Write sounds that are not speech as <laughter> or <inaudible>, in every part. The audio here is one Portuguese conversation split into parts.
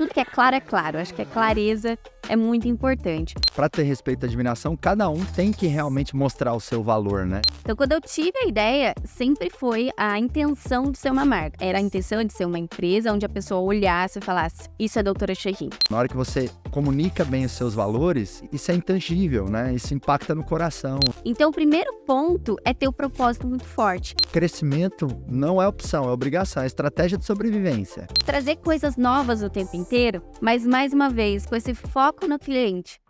tudo que é claro é claro. Acho que a clareza é muito importante. Para ter respeito e admiração, cada um tem que realmente mostrar o seu valor, né? Então, quando eu tive a ideia, sempre foi a intenção de ser uma marca. Era a intenção de ser uma empresa onde a pessoa olhasse e falasse: Isso é doutora Cherry. Na hora que você comunica bem os seus valores, isso é intangível, né? Isso impacta no coração. Então, o primeiro ponto é ter o propósito muito forte. Crescimento não é opção, é obrigação, é estratégia de sobrevivência. Trazer coisas novas o tempo inteiro, mas mais uma vez, com esse foco no cliente.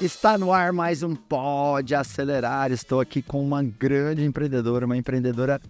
Está no ar mais um Pode Acelerar. Estou aqui com uma grande empreendedora, uma empreendedora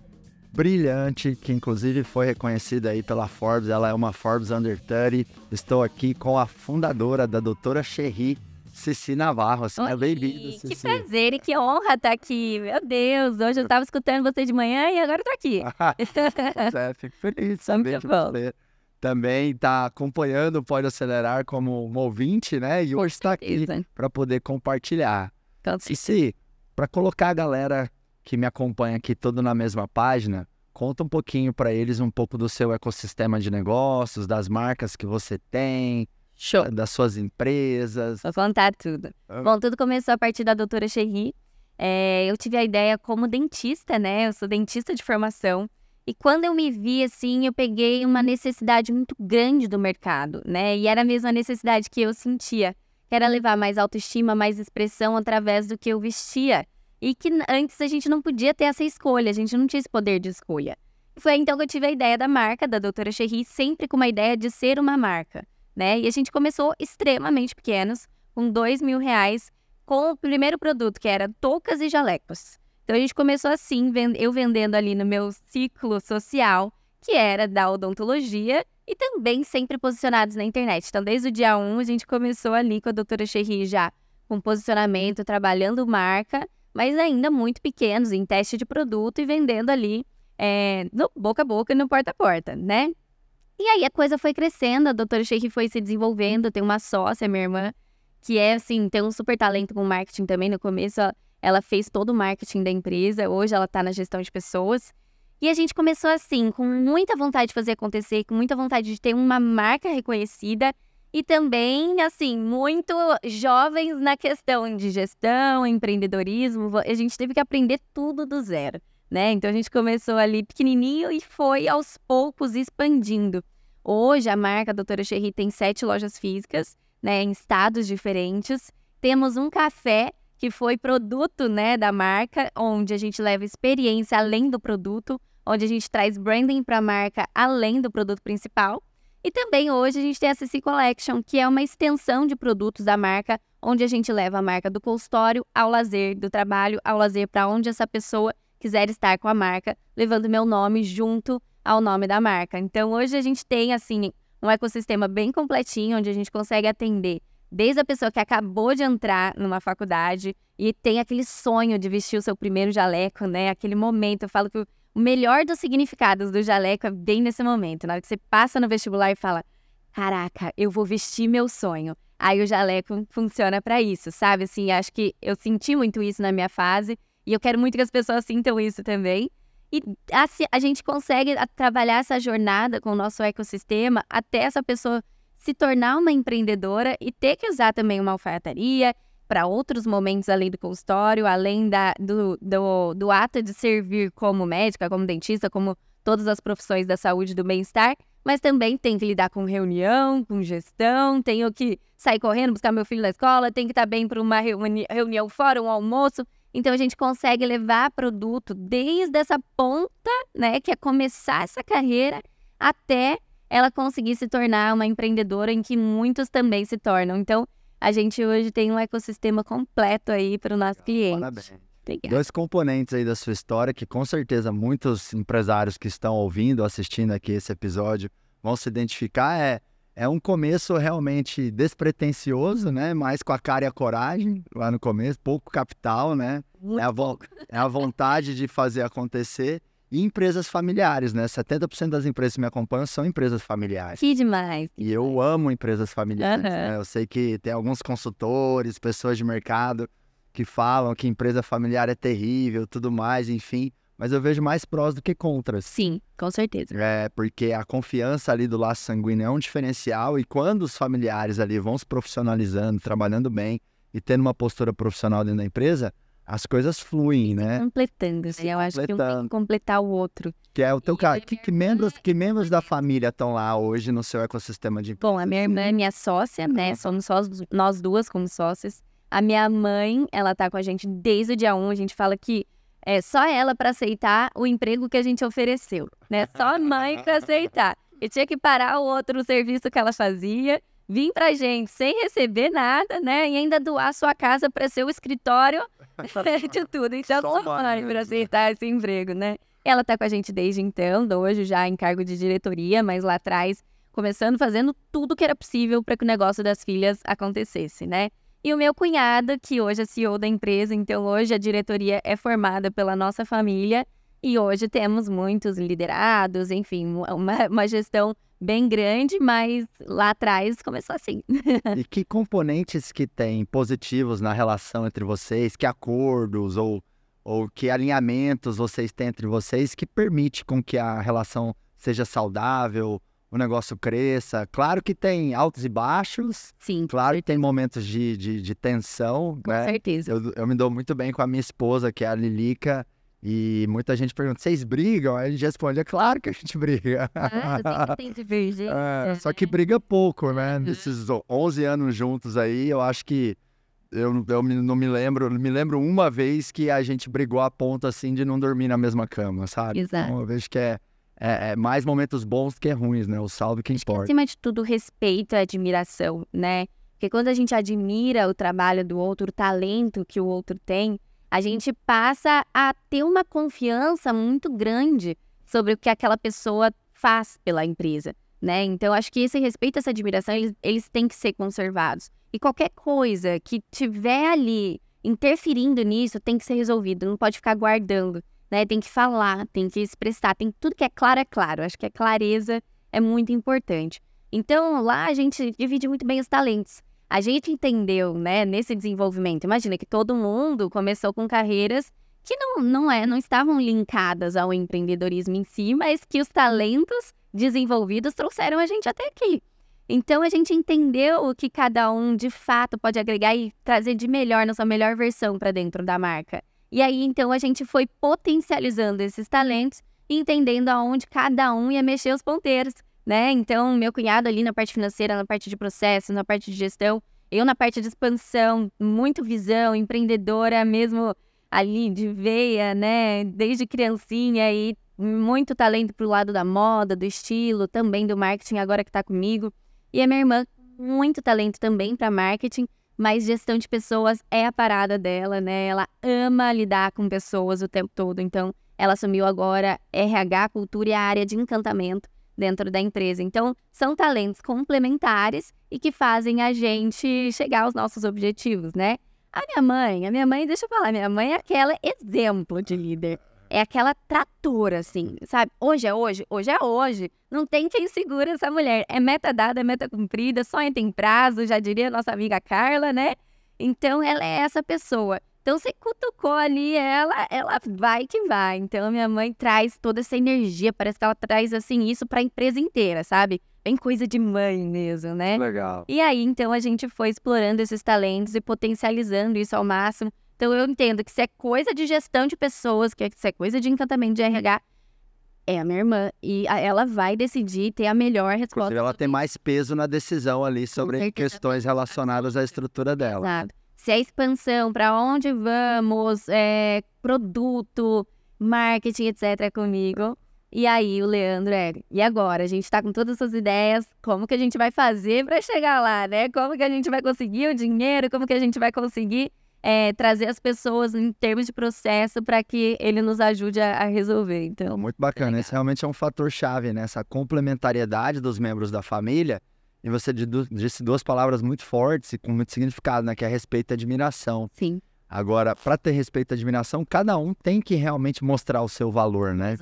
brilhante, que inclusive foi reconhecida aí pela Forbes. Ela é uma Forbes Under 30. Estou aqui com a fundadora da Doutora Cherry, Cici Navarro. Seja bem-vinda, Cici. Que prazer e que honra estar aqui. Meu Deus, hoje eu estava escutando você de manhã e agora estou aqui. <laughs> é, fico feliz de saber que você também está acompanhando o Pode Acelerar como um ouvinte, né? E hoje está aqui para poder compartilhar. Cici, para colocar a galera que me acompanha aqui todo na mesma página, conta um pouquinho para eles um pouco do seu ecossistema de negócios, das marcas que você tem, Show. das suas empresas. Vou contar tudo. Ah. Bom, tudo começou a partir da doutora Cherry. É, eu tive a ideia como dentista, né? Eu sou dentista de formação. E quando eu me vi assim, eu peguei uma necessidade muito grande do mercado, né? E era a mesma necessidade que eu sentia, que era levar mais autoestima, mais expressão através do que eu vestia e que antes a gente não podia ter essa escolha, a gente não tinha esse poder de escolha. Foi então que eu tive a ideia da marca, da Doutora Cherry, sempre com uma ideia de ser uma marca, né? E a gente começou extremamente pequenos, com dois mil reais, com o primeiro produto, que era toucas e jalecos. Então a gente começou assim, eu vendendo ali no meu ciclo social, que era da odontologia, e também sempre posicionados na internet. Então, desde o dia 1, a gente começou ali com a doutora Cherry já com posicionamento, trabalhando marca, mas ainda muito pequenos, em teste de produto e vendendo ali é, no boca a boca e no porta a porta, né? E aí a coisa foi crescendo, a doutora Sheik foi se desenvolvendo, tem uma sócia, minha irmã, que é assim, tem um super talento com marketing também. No começo, ela fez todo o marketing da empresa, hoje ela está na gestão de pessoas. E a gente começou assim, com muita vontade de fazer acontecer, com muita vontade de ter uma marca reconhecida e também, assim, muito jovens na questão de gestão, empreendedorismo. A gente teve que aprender tudo do zero, né? Então a gente começou ali pequenininho e foi aos poucos expandindo. Hoje a marca Doutora Cherry tem sete lojas físicas, né, em estados diferentes. Temos um café que foi produto, né, da marca, onde a gente leva experiência além do produto, onde a gente traz branding para a marca além do produto principal. E também hoje a gente tem a CC Collection, que é uma extensão de produtos da marca, onde a gente leva a marca do consultório ao lazer, do trabalho ao lazer, para onde essa pessoa quiser estar com a marca, levando meu nome junto ao nome da marca. Então hoje a gente tem assim um ecossistema bem completinho, onde a gente consegue atender desde a pessoa que acabou de entrar numa faculdade e tem aquele sonho de vestir o seu primeiro jaleco, né? Aquele momento, eu falo que o melhor dos significados do jaleco é bem nesse momento, na hora que você passa no vestibular e fala: Caraca, eu vou vestir meu sonho. Aí o jaleco funciona para isso, sabe? Assim, acho que eu senti muito isso na minha fase e eu quero muito que as pessoas sintam isso também. E assim, a gente consegue trabalhar essa jornada com o nosso ecossistema até essa pessoa se tornar uma empreendedora e ter que usar também uma alfaiataria, para outros momentos além do consultório, além da, do, do, do ato de servir como médica, como dentista, como todas as profissões da saúde e do bem-estar, mas também tem que lidar com reunião, com gestão, tenho que sair correndo, buscar meu filho na escola, tem que estar bem para uma reuni reunião fora, um almoço. Então a gente consegue levar produto desde essa ponta, né, que é começar essa carreira, até ela conseguir se tornar uma empreendedora em que muitos também se tornam. Então, a gente hoje tem um ecossistema completo aí para o nosso cliente. Parabéns. Obrigada. Dois componentes aí da sua história que com certeza muitos empresários que estão ouvindo, assistindo aqui esse episódio vão se identificar é é um começo realmente despretensioso, né? Mais com a cara e a coragem lá no começo, pouco capital, né? É, a é a vontade de fazer acontecer e empresas familiares, né? 70% das empresas que me acompanham são empresas familiares. Que demais. E eu amo empresas familiares. Uhum. Né? Eu sei que tem alguns consultores, pessoas de mercado que falam que empresa familiar é terrível, tudo mais, enfim. Mas eu vejo mais prós do que contras. Sim, com certeza. É, porque a confiança ali do laço sanguíneo é um diferencial e quando os familiares ali vão se profissionalizando, trabalhando bem e tendo uma postura profissional dentro da empresa, as coisas fluem, né? Completando, assim, eu acho que um tem que completar o outro. Que é o teu caso. Que, que, membros, que membros da família estão lá hoje no seu ecossistema de empresa? Bom, a minha irmã é minha sócia, né? Somos só nós duas como sócias. A minha mãe, ela tá com a gente desde o dia 1. A gente fala que é só ela para aceitar o emprego que a gente ofereceu, né? Só a mãe para <laughs> aceitar. E tinha que parar o outro serviço que ela fazia, vir pra gente sem receber nada, né? E ainda doar sua casa para ser o escritório <laughs> de tudo. Então, só mãe para aceitar esse emprego, né? Ela tá com a gente desde então, hoje já em cargo de diretoria, mas lá atrás, começando fazendo tudo que era possível para que o negócio das filhas acontecesse, né? E o meu cunhado, que hoje é CEO da empresa, então hoje a diretoria é formada pela nossa família e hoje temos muitos liderados, enfim, uma, uma gestão bem grande, mas lá atrás começou assim. e que componentes que tem positivos na relação entre vocês, que acordos ou, ou que alinhamentos vocês têm entre vocês que permite com que a relação seja saudável, o negócio cresça. Claro que tem altos e baixos. Sim. Claro que tem momentos de, de, de tensão. Com né? certeza. Eu, eu me dou muito bem com a minha esposa, que é a Lilica. E muita gente pergunta, vocês brigam? Aí a gente responde, é claro que a gente briga. Ah, tem divergência. <laughs> É, só que briga pouco, né? Nesses 11 anos juntos aí, eu acho que eu, eu não me lembro, me lembro uma vez que a gente brigou a ponto assim de não dormir na mesma cama, sabe? Exato. Então eu vejo que é, é, é, mais momentos bons que ruins, né? O salve que importa. Acima de tudo, respeito e admiração, né? Porque quando a gente admira o trabalho do outro, o talento que o outro tem, a gente passa a ter uma confiança muito grande sobre o que aquela pessoa faz pela empresa, né? Então, acho que esse respeito, essa admiração, eles, eles têm que ser conservados. E qualquer coisa que tiver ali interferindo nisso tem que ser resolvido, não pode ficar guardando né? Tem que falar, tem que expressar, tem tudo que é claro é claro. Acho que a clareza é muito importante. Então, lá a gente divide muito bem os talentos. A gente entendeu, né, nesse desenvolvimento. Imagina que todo mundo começou com carreiras que não, não, é, não estavam linkadas ao empreendedorismo em si, mas que os talentos desenvolvidos trouxeram a gente até aqui. Então a gente entendeu o que cada um de fato pode agregar e trazer de melhor, na sua melhor versão para dentro da marca. E aí, então, a gente foi potencializando esses talentos entendendo aonde cada um ia mexer os ponteiros, né? Então, meu cunhado ali na parte financeira, na parte de processo, na parte de gestão, eu na parte de expansão, muito visão, empreendedora mesmo ali de veia, né? Desde criancinha e muito talento pro lado da moda, do estilo, também do marketing agora que tá comigo. E a minha irmã, muito talento também para marketing mas gestão de pessoas é a parada dela, né? Ela ama lidar com pessoas o tempo todo, então ela assumiu agora RH, cultura e a área de encantamento dentro da empresa. Então, são talentos complementares e que fazem a gente chegar aos nossos objetivos, né? A minha mãe, a minha mãe, deixa eu falar, minha mãe é aquela exemplo de líder é aquela tratora, assim, sabe? Hoje é hoje, hoje é hoje. Não tem quem segura essa mulher. É meta dada, é meta cumprida, só tem prazo, já diria nossa amiga Carla, né? Então ela é essa pessoa. Então você cutucou ali ela, ela vai que vai. Então minha mãe traz toda essa energia, parece que ela traz assim isso para a empresa inteira, sabe? Bem coisa de mãe mesmo, né? Legal. E aí então a gente foi explorando esses talentos e potencializando isso ao máximo. Então eu entendo que se é coisa de gestão de pessoas, que se é coisa de encantamento de RH, é a minha irmã. E ela vai decidir ter a melhor resposta. Inclusive, ela tem mais peso na decisão ali sobre questões relacionadas à estrutura dela. Exato. Se é expansão, para onde vamos, é, produto, marketing, etc. é comigo. E aí o Leandro é, e agora? A gente tá com todas essas ideias, como que a gente vai fazer para chegar lá, né? Como que a gente vai conseguir o dinheiro, como que a gente vai conseguir é, trazer as pessoas em termos de processo para que ele nos ajude a, a resolver. Então, muito bacana. Esse realmente é um fator chave, né? Essa complementariedade dos membros da família. E você disse duas palavras muito fortes e com muito significado, né? Que é respeito e admiração. Sim. Agora, para ter respeito e admiração, cada um tem que realmente mostrar o seu valor, né?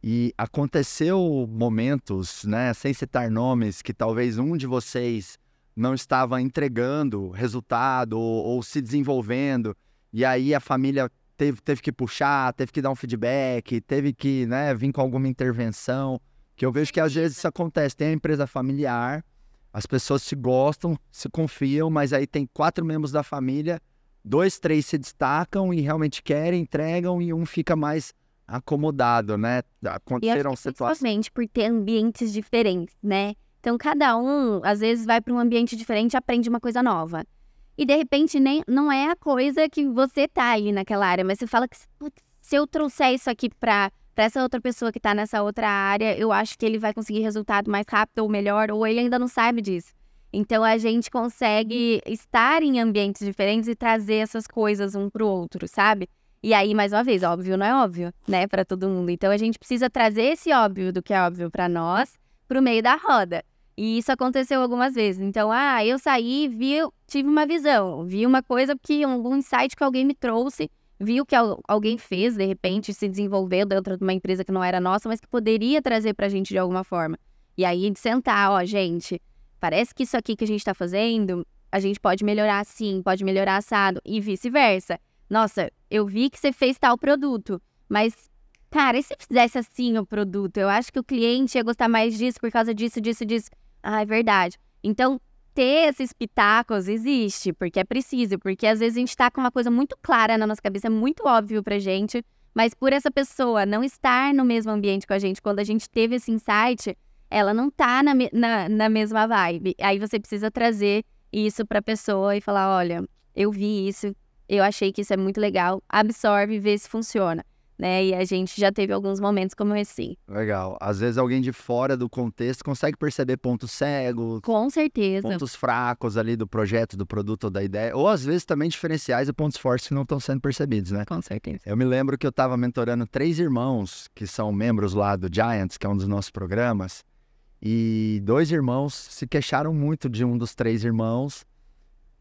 E aconteceu momentos, né, sem citar nomes, que talvez um de vocês não estava entregando resultado ou, ou se desenvolvendo, e aí a família teve, teve que puxar, teve que dar um feedback, teve que né, vir com alguma intervenção. Que eu vejo que às vezes isso acontece. Tem a empresa familiar, as pessoas se gostam, se confiam, mas aí tem quatro membros da família, dois, três se destacam e realmente querem, entregam e um fica mais acomodado, né? Aconteceram situações. Principalmente por ter ambientes diferentes, né? Então, cada um, às vezes, vai para um ambiente diferente e aprende uma coisa nova. E, de repente, nem, não é a coisa que você tá ali naquela área, mas você fala que se eu trouxer isso aqui para essa outra pessoa que está nessa outra área, eu acho que ele vai conseguir resultado mais rápido ou melhor, ou ele ainda não sabe disso. Então, a gente consegue estar em ambientes diferentes e trazer essas coisas um para o outro, sabe? E aí, mais uma vez, óbvio não é óbvio, né, para todo mundo. Então, a gente precisa trazer esse óbvio do que é óbvio para nós para o meio da roda. E isso aconteceu algumas vezes. Então, ah, eu saí, vi, tive uma visão, vi uma coisa que algum insight que alguém me trouxe, vi o que alguém fez, de repente, se desenvolveu dentro de uma empresa que não era nossa, mas que poderia trazer pra gente de alguma forma. E aí, de sentar, ó, gente, parece que isso aqui que a gente tá fazendo, a gente pode melhorar assim, pode melhorar assado, e vice-versa. Nossa, eu vi que você fez tal produto, mas cara, e se fizesse assim o produto? Eu acho que o cliente ia gostar mais disso por causa disso, disso, disso. Ah, é verdade. Então, ter esses pitacos existe, porque é preciso, porque às vezes a gente tá com uma coisa muito clara na nossa cabeça, é muito óbvio pra gente, mas por essa pessoa não estar no mesmo ambiente com a gente, quando a gente teve esse insight, ela não tá na, na, na mesma vibe. Aí você precisa trazer isso pra pessoa e falar: olha, eu vi isso, eu achei que isso é muito legal, absorve e vê se funciona né? E a gente já teve alguns momentos como esse. Legal. Às vezes alguém de fora do contexto consegue perceber pontos cegos. Com certeza. Pontos fracos ali do projeto, do produto ou da ideia. Ou às vezes também diferenciais e pontos fortes que não estão sendo percebidos, né? Com certeza. Eu me lembro que eu estava mentorando três irmãos que são membros lá do Giants, que é um dos nossos programas. E dois irmãos se queixaram muito de um dos três irmãos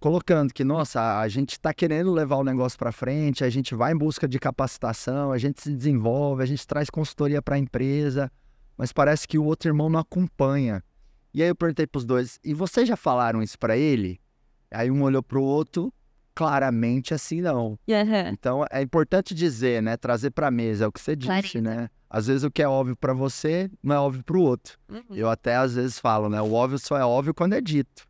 colocando que, nossa, a gente está querendo levar o negócio para frente, a gente vai em busca de capacitação, a gente se desenvolve, a gente traz consultoria para a empresa, mas parece que o outro irmão não acompanha. E aí eu perguntei para os dois, e vocês já falaram isso para ele? Aí um olhou para o outro, claramente assim não. Uhum. Então é importante dizer, né, trazer para a mesa é o que você disse, né? Às vezes o que é óbvio para você não é óbvio para o outro. Uhum. Eu até às vezes falo, né, o óbvio só é óbvio quando é dito.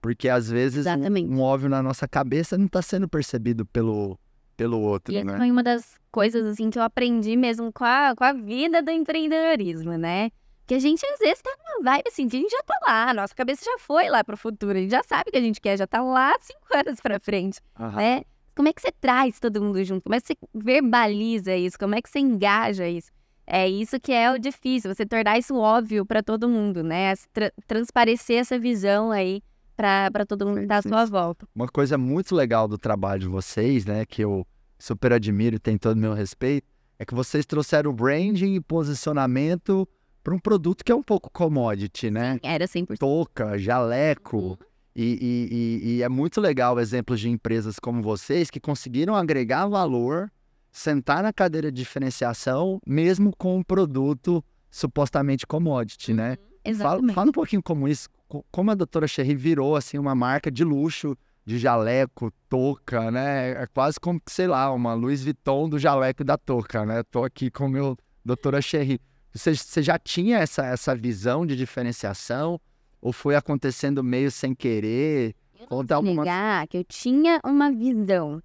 Porque às vezes um, um, óbvio na nossa cabeça não está sendo percebido pelo, pelo outro, e né? foi uma das coisas assim que eu aprendi mesmo com a, com a vida do empreendedorismo, né? Que a gente às vezes tá numa vibe assim, que a gente já tá lá, a nossa cabeça já foi lá pro futuro, a gente já sabe o que a gente quer, já tá lá cinco anos pra frente, uhum. né? Como é que você traz todo mundo junto? Como é que você verbaliza isso? Como é que você engaja isso? É isso que é o difícil, você tornar isso óbvio para todo mundo, né? Tra transparecer essa visão aí para todo mundo dar à sua volta. Uma coisa muito legal do trabalho de vocês, né, que eu super admiro e tenho todo o meu respeito, é que vocês trouxeram branding e posicionamento para um produto que é um pouco commodity, né? Era 100%. Toca, jaleco. Uhum. E, e, e, e, é muito legal exemplos de empresas como vocês que conseguiram agregar valor, sentar na cadeira de diferenciação, mesmo com um produto supostamente commodity, né? Uhum, exatamente. Fala, fala um pouquinho como isso como a doutora Cherry virou assim uma marca de luxo, de jaleco, touca, né? É quase como, sei lá, uma Louis Vuitton do jaleco e da touca, né? Tô aqui com o meu doutora Cherry. Você, você já tinha essa, essa visão de diferenciação? Ou foi acontecendo meio sem querer? Eu vou alguma... negar que eu tinha uma visão,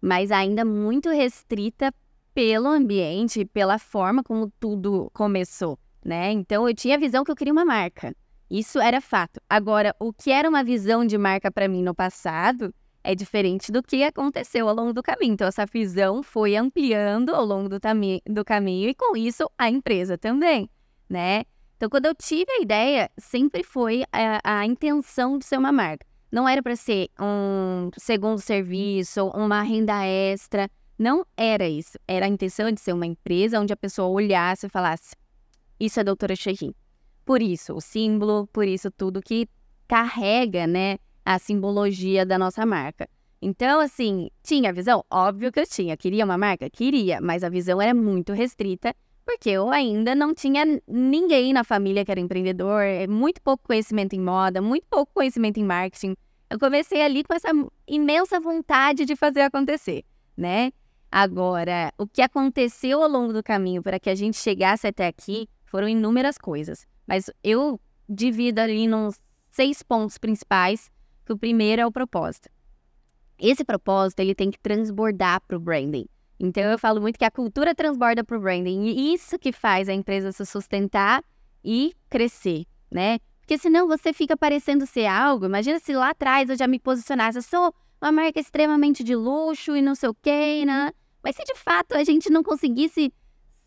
mas ainda muito restrita pelo ambiente, pela forma como tudo começou, né? Então eu tinha a visão que eu queria uma marca. Isso era fato. Agora, o que era uma visão de marca para mim no passado é diferente do que aconteceu ao longo do caminho. Então, essa visão foi ampliando ao longo do, do caminho e, com isso, a empresa também, né? Então, quando eu tive a ideia, sempre foi a, a intenção de ser uma marca. Não era para ser um segundo serviço, uma renda extra. Não era isso. Era a intenção de ser uma empresa onde a pessoa olhasse e falasse: Isso é a doutora Cherry por isso, o símbolo, por isso tudo que carrega, né, a simbologia da nossa marca. Então, assim, tinha visão? Óbvio que eu tinha. Queria uma marca? Queria, mas a visão era muito restrita, porque eu ainda não tinha ninguém na família que era empreendedor, é muito pouco conhecimento em moda, muito pouco conhecimento em marketing. Eu comecei ali com essa imensa vontade de fazer acontecer, né? Agora, o que aconteceu ao longo do caminho para que a gente chegasse até aqui foram inúmeras coisas. Mas eu divido ali nos seis pontos principais, que o primeiro é o propósito. Esse propósito, ele tem que transbordar para o branding. Então, eu falo muito que a cultura transborda para o branding. E isso que faz a empresa se sustentar e crescer, né? Porque senão você fica parecendo ser algo. Imagina se lá atrás eu já me posicionasse, eu sou uma marca extremamente de luxo e não sei o quê, né? Mas se de fato a gente não conseguisse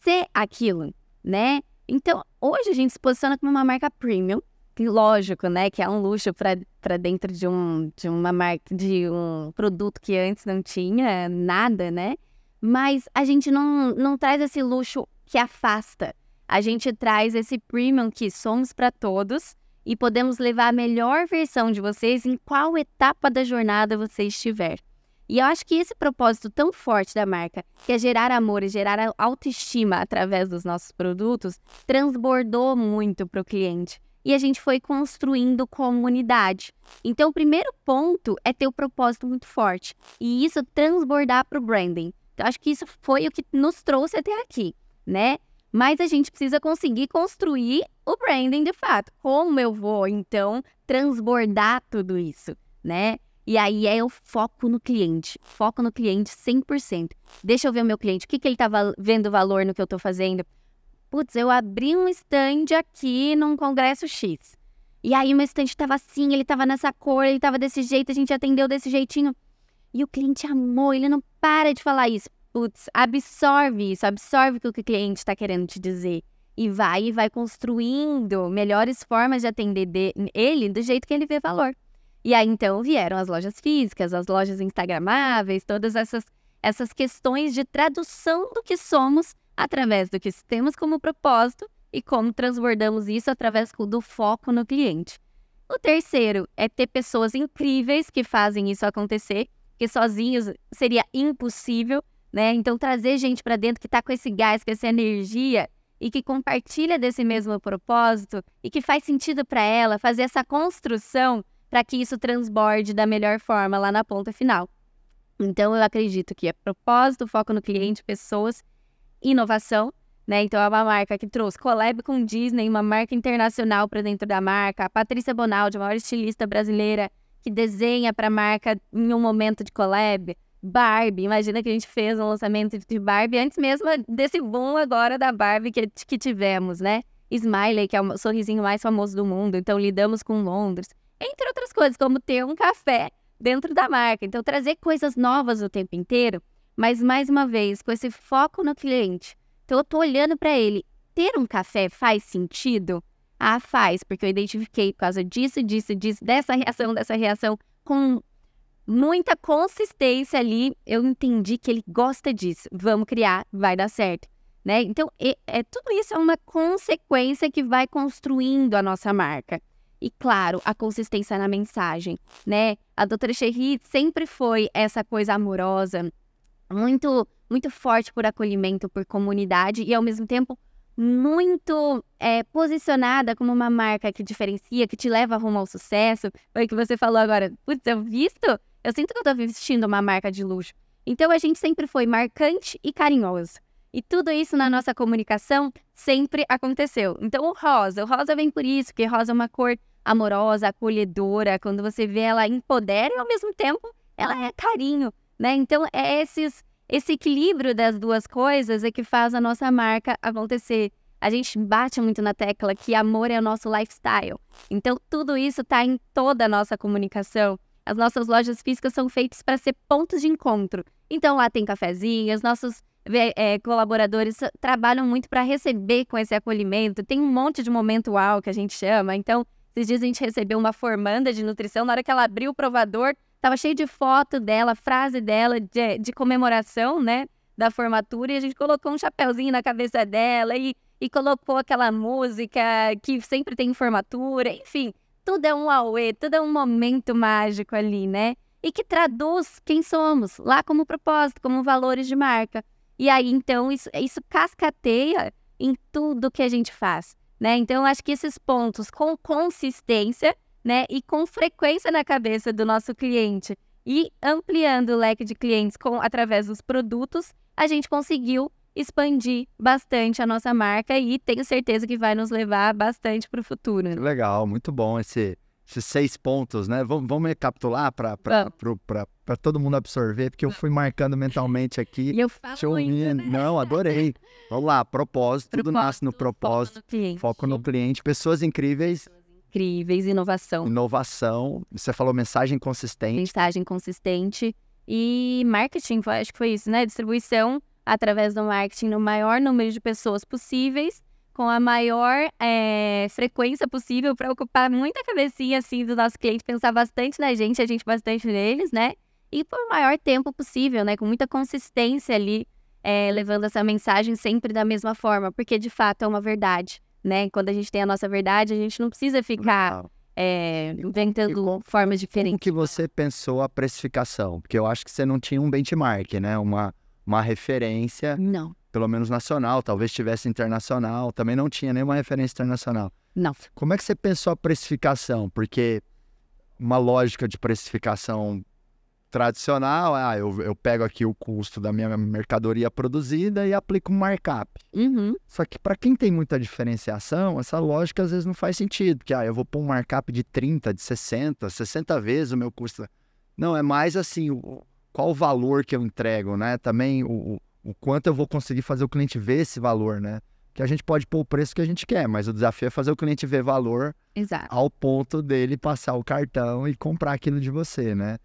ser aquilo, né? Então, hoje a gente se posiciona como uma marca premium, que lógico, né, que é um luxo para dentro de um de uma marca de um produto que antes não tinha nada, né? Mas a gente não não traz esse luxo que afasta. A gente traz esse premium que somos para todos e podemos levar a melhor versão de vocês em qual etapa da jornada você estiver. E eu acho que esse propósito tão forte da marca, que é gerar amor e gerar autoestima através dos nossos produtos, transbordou muito para o cliente. E a gente foi construindo comunidade. Então, o primeiro ponto é ter o um propósito muito forte. E isso transbordar para o branding. Então, acho que isso foi o que nos trouxe até aqui, né? Mas a gente precisa conseguir construir o branding de fato. Como eu vou, então, transbordar tudo isso, né? E aí é o foco no cliente. Foco no cliente 100%. Deixa eu ver o meu cliente. O que, que ele tá vendo valor no que eu tô fazendo? Putz, eu abri um stand aqui num congresso X. E aí o meu stand tava assim, ele tava nessa cor, ele tava desse jeito, a gente atendeu desse jeitinho. E o cliente amou, ele não para de falar isso. Putz, absorve isso, absorve o que o cliente está querendo te dizer. E vai e vai construindo melhores formas de atender ele do jeito que ele vê valor. E aí então vieram as lojas físicas, as lojas instagramáveis, todas essas essas questões de tradução do que somos através do que temos como propósito e como transbordamos isso através do foco no cliente. O terceiro é ter pessoas incríveis que fazem isso acontecer, que sozinhos seria impossível, né? Então trazer gente para dentro que está com esse gás, com essa energia e que compartilha desse mesmo propósito e que faz sentido para ela fazer essa construção para que isso transborde da melhor forma lá na ponta final. Então, eu acredito que é propósito, foco no cliente, pessoas, inovação, né? Então, é uma marca que trouxe collab com Disney, uma marca internacional para dentro da marca. A Patrícia Bonaldi, a maior estilista brasileira, que desenha para a marca em um momento de collab. Barbie, imagina que a gente fez um lançamento de Barbie antes mesmo desse boom agora da Barbie que, que tivemos, né? Smiley, que é o sorrisinho mais famoso do mundo, então lidamos com Londres entre outras coisas, como ter um café dentro da marca. Então, trazer coisas novas o tempo inteiro, mas mais uma vez, com esse foco no cliente. Então, eu estou olhando para ele. Ter um café faz sentido? Ah, faz, porque eu identifiquei por causa disso, disso, disso, dessa reação, dessa reação, com muita consistência ali. Eu entendi que ele gosta disso. Vamos criar, vai dar certo. Né? Então, é, é, tudo isso é uma consequência que vai construindo a nossa marca. E claro, a consistência na mensagem, né? A doutora Cherry sempre foi essa coisa amorosa, muito, muito forte por acolhimento, por comunidade e ao mesmo tempo muito é, posicionada como uma marca que diferencia, que te leva rumo ao sucesso. Foi o que você falou agora. Putz, eu visto? Eu sinto que eu tô vestindo uma marca de luxo. Então a gente sempre foi marcante e carinhoso. E tudo isso na nossa comunicação sempre aconteceu. Então, o rosa, o rosa vem por isso, porque rosa é uma cor amorosa, acolhedora. Quando você vê ela empodera e ao mesmo tempo ela é carinho, né? Então, é esses, esse equilíbrio das duas coisas é que faz a nossa marca acontecer. A gente bate muito na tecla que amor é o nosso lifestyle. Então, tudo isso está em toda a nossa comunicação. As nossas lojas físicas são feitas para ser pontos de encontro. Então, lá tem cafezinhos, nossos é, colaboradores trabalham muito para receber com esse acolhimento. Tem um monte de momento uau que a gente chama. Então, esses dias a gente recebeu uma formanda de nutrição. Na hora que ela abriu o provador, estava cheio de foto dela, frase dela de, de, comemoração, né? Da formatura. E a gente colocou um chapéuzinho na cabeça dela e, e colocou aquela música que sempre tem formatura. Enfim, tudo é um auê, tudo é um momento mágico ali, né? E que traduz quem somos, lá como propósito, como valores de marca. E aí, então, isso, isso cascateia em tudo que a gente faz, né? Então, acho que esses pontos com consistência, né, e com frequência na cabeça do nosso cliente, e ampliando o leque de clientes com através dos produtos, a gente conseguiu expandir bastante a nossa marca e tenho certeza que vai nos levar bastante para o futuro. Legal, muito bom esse, esses seis pontos, né? Vamos, vamos recapitular para todo mundo absorver, porque eu fui marcando mentalmente aqui. E eu falo né? Não, adorei. Vamos lá, propósito, propósito tudo nasce no propósito, foco no cliente, foco no cliente pessoas incríveis. Incríveis, inovação. Inovação, você falou mensagem consistente. Mensagem consistente e marketing, acho que foi isso, né? Distribuição através do marketing no maior número de pessoas possíveis, com a maior é, frequência possível para ocupar muita cabecinha assim do nosso cliente, pensar bastante na gente, a gente bastante neles, né? E por maior tempo possível, né? Com muita consistência ali, é, levando essa mensagem sempre da mesma forma, porque de fato é uma verdade, né? Quando a gente tem a nossa verdade, a gente não precisa ficar é, inventando formas diferentes. Como que você pensou a precificação? Porque eu acho que você não tinha um benchmark, né? Uma uma referência. Não. Pelo menos nacional, talvez tivesse internacional, também não tinha nenhuma referência internacional. Não. Como é que você pensou a precificação? Porque uma lógica de precificação tradicional, ah, eu, eu pego aqui o custo da minha mercadoria produzida e aplico um markup. Uhum. Só que para quem tem muita diferenciação, essa lógica às vezes não faz sentido, porque ah, eu vou pôr um markup de 30, de 60, 60 vezes o meu custo. Não, é mais assim, qual o valor que eu entrego, né? Também o, o quanto eu vou conseguir fazer o cliente ver esse valor, né? Que a gente pode pôr o preço que a gente quer, mas o desafio é fazer o cliente ver valor Exato. ao ponto dele passar o cartão e comprar aquilo de você, né?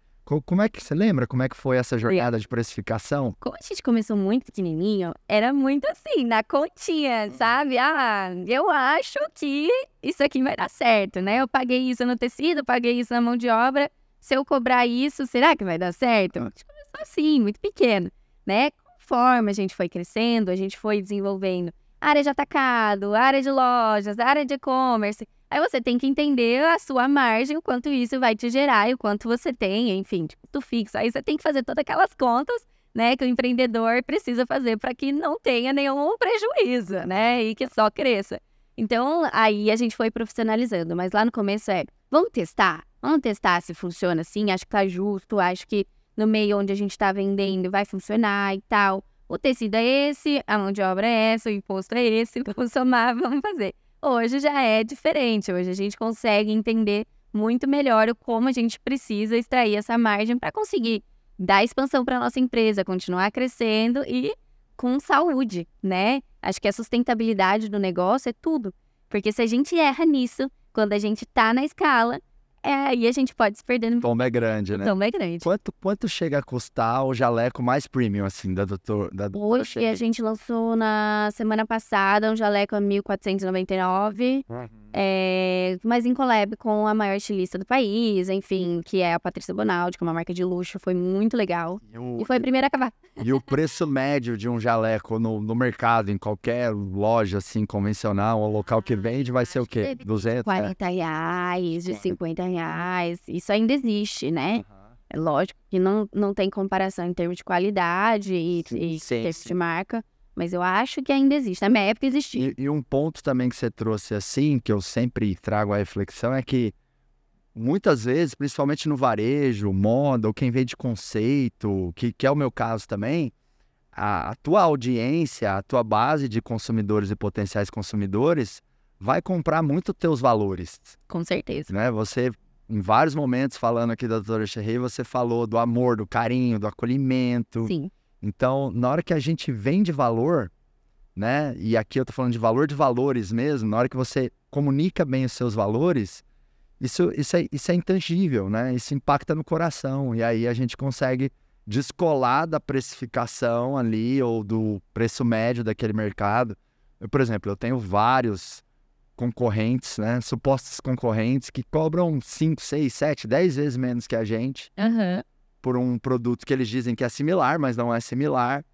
Como é que você lembra como é que foi essa jornada de precificação? Como a gente começou muito pequenininho, era muito assim, na continha, sabe? Ah, eu acho que isso aqui vai dar certo, né? Eu paguei isso no tecido, paguei isso na mão de obra, se eu cobrar isso, será que vai dar certo? A gente começou assim, muito pequeno, né? Conforme a gente foi crescendo, a gente foi desenvolvendo área de atacado, área de lojas, área de e-commerce. Aí você tem que entender a sua margem, o quanto isso vai te gerar e o quanto você tem, enfim, custo fixo. Aí você tem que fazer todas aquelas contas, né, que o empreendedor precisa fazer para que não tenha nenhum prejuízo, né, e que só cresça. Então, aí a gente foi profissionalizando, mas lá no começo é, vamos testar? Vamos testar se funciona assim, acho que tá justo, acho que no meio onde a gente está vendendo vai funcionar e tal. O tecido é esse, a mão de obra é essa, o imposto é esse, <laughs> vamos somar, vamos fazer. Hoje já é diferente, hoje a gente consegue entender muito melhor o como a gente precisa extrair essa margem para conseguir dar expansão para nossa empresa, continuar crescendo e com saúde, né? Acho que a sustentabilidade do negócio é tudo. Porque se a gente erra nisso, quando a gente está na escala, é, aí a gente pode se perder. O tombo é grande, né? O tombo é grande. Quanto, quanto chega a custar o jaleco mais premium, assim, da doutor da Hoje a gente lançou na semana passada um jaleco a 1.499. Uhum é, mas em collab com a maior estilista do país, enfim, que é a Patrícia Bonaldi, que é uma marca de luxo, foi muito legal. E, o, e foi a primeira a acabar. E o preço médio de um jaleco no, no mercado, em qualquer loja assim convencional, ou local que vende, vai ser o quê? 200? 40 é? reais, de 50 reais. Isso ainda existe, né? Uhum. É lógico que não, não tem comparação em termos de qualidade e, sim, e sim, sim. de marca. Mas eu acho que ainda existe. Na minha época existia. E, e, um ponto também que você trouxe assim, que eu sempre trago a reflexão, é que muitas vezes, principalmente no varejo, moda, ou quem vende conceito, que, que é o meu caso também, a, a tua audiência, a tua base de consumidores e potenciais consumidores vai comprar muito teus valores. Com certeza. Né? Você, em vários momentos, falando aqui da doutora Cherry, você falou do amor, do carinho, do acolhimento. Sim. Então, na hora que a gente vende valor, né? E aqui eu tô falando de valor de valores mesmo, na hora que você comunica bem os seus valores, isso, isso, é, isso é intangível, né? Isso impacta no coração. E aí a gente consegue descolar da precificação ali ou do preço médio daquele mercado. Eu, por exemplo, eu tenho vários concorrentes, né? Supostos concorrentes que cobram 5, 6, 7, 10 vezes menos que a gente. Uhum por um produto que eles dizem que é similar, mas não é similar.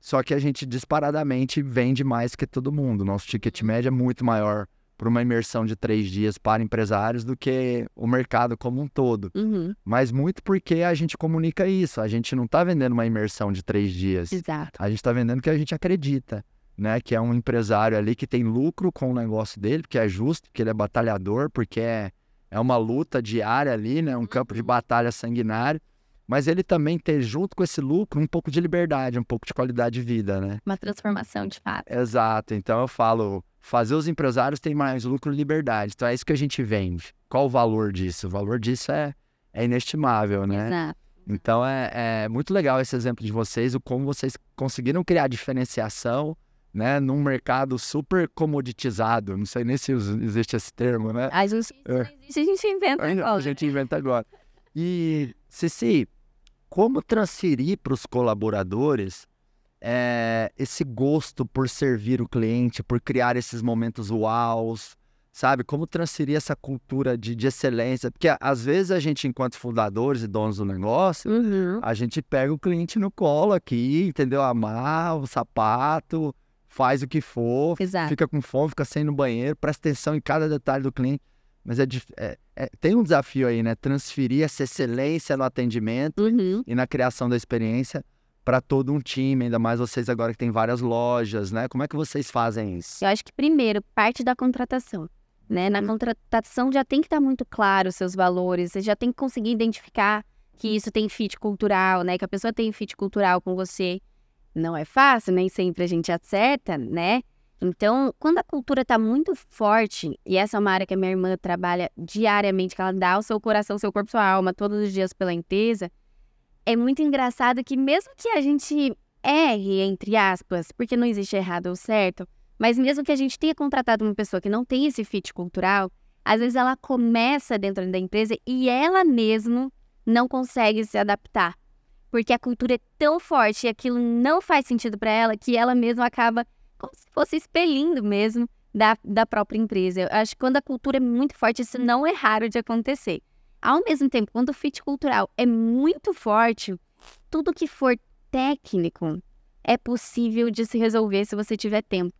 Só que a gente disparadamente vende mais que todo mundo. Nosso ticket médio é muito maior para uma imersão de três dias para empresários do que o mercado como um todo. Uhum. Mas muito porque a gente comunica isso. A gente não está vendendo uma imersão de três dias. Exato. A gente está vendendo que a gente acredita. Né, que é um empresário ali que tem lucro com o negócio dele, porque é justo, porque ele é batalhador, porque é, é uma luta diária ali, né, um campo de uhum. batalha sanguinário mas ele também ter junto com esse lucro um pouco de liberdade, um pouco de qualidade de vida, né? Uma transformação de fato. Exato. Então eu falo, fazer os empresários terem mais lucro e liberdade. Então é isso que a gente vende. Qual o valor disso? O valor disso é, é inestimável, né? Exato. Então é, é muito legal esse exemplo de vocês, o como vocês conseguiram criar diferenciação, né, num mercado super comoditizado. Não sei nem se existe esse termo, né? Gente, é. existe, a gente inventa agora. A gente inventa agora. E, Cici, como transferir para os colaboradores é, esse gosto por servir o cliente, por criar esses momentos uaus, sabe? Como transferir essa cultura de, de, excelência? Porque às vezes a gente, enquanto fundadores e donos do negócio, uhum. a gente pega o cliente no colo aqui, entendeu? Amar o sapato, faz o que for, Exato. fica com fome, fica sem no banheiro, presta atenção em cada detalhe do cliente. Mas é, é, é, tem um desafio aí, né? Transferir essa excelência no atendimento uhum. e na criação da experiência para todo um time, ainda mais vocês agora que tem várias lojas, né? Como é que vocês fazem isso? Eu acho que primeiro parte da contratação, né? Na uhum. contratação já tem que estar tá muito claro os seus valores, você já tem que conseguir identificar que isso tem fit cultural, né? Que a pessoa tem fit cultural com você. Não é fácil, nem sempre a gente acerta, né? Então, quando a cultura está muito forte, e essa é uma área que a minha irmã trabalha diariamente, que ela dá o seu coração, seu corpo, sua alma, todos os dias pela empresa, é muito engraçado que mesmo que a gente erre, entre aspas, porque não existe errado ou certo, mas mesmo que a gente tenha contratado uma pessoa que não tem esse fit cultural, às vezes ela começa dentro da empresa e ela mesmo não consegue se adaptar. Porque a cultura é tão forte e aquilo não faz sentido para ela que ela mesma acaba como se fosse expelindo mesmo da, da própria empresa. Eu acho que quando a cultura é muito forte, isso não é raro de acontecer. Ao mesmo tempo, quando o fit cultural é muito forte, tudo que for técnico é possível de se resolver se você tiver tempo.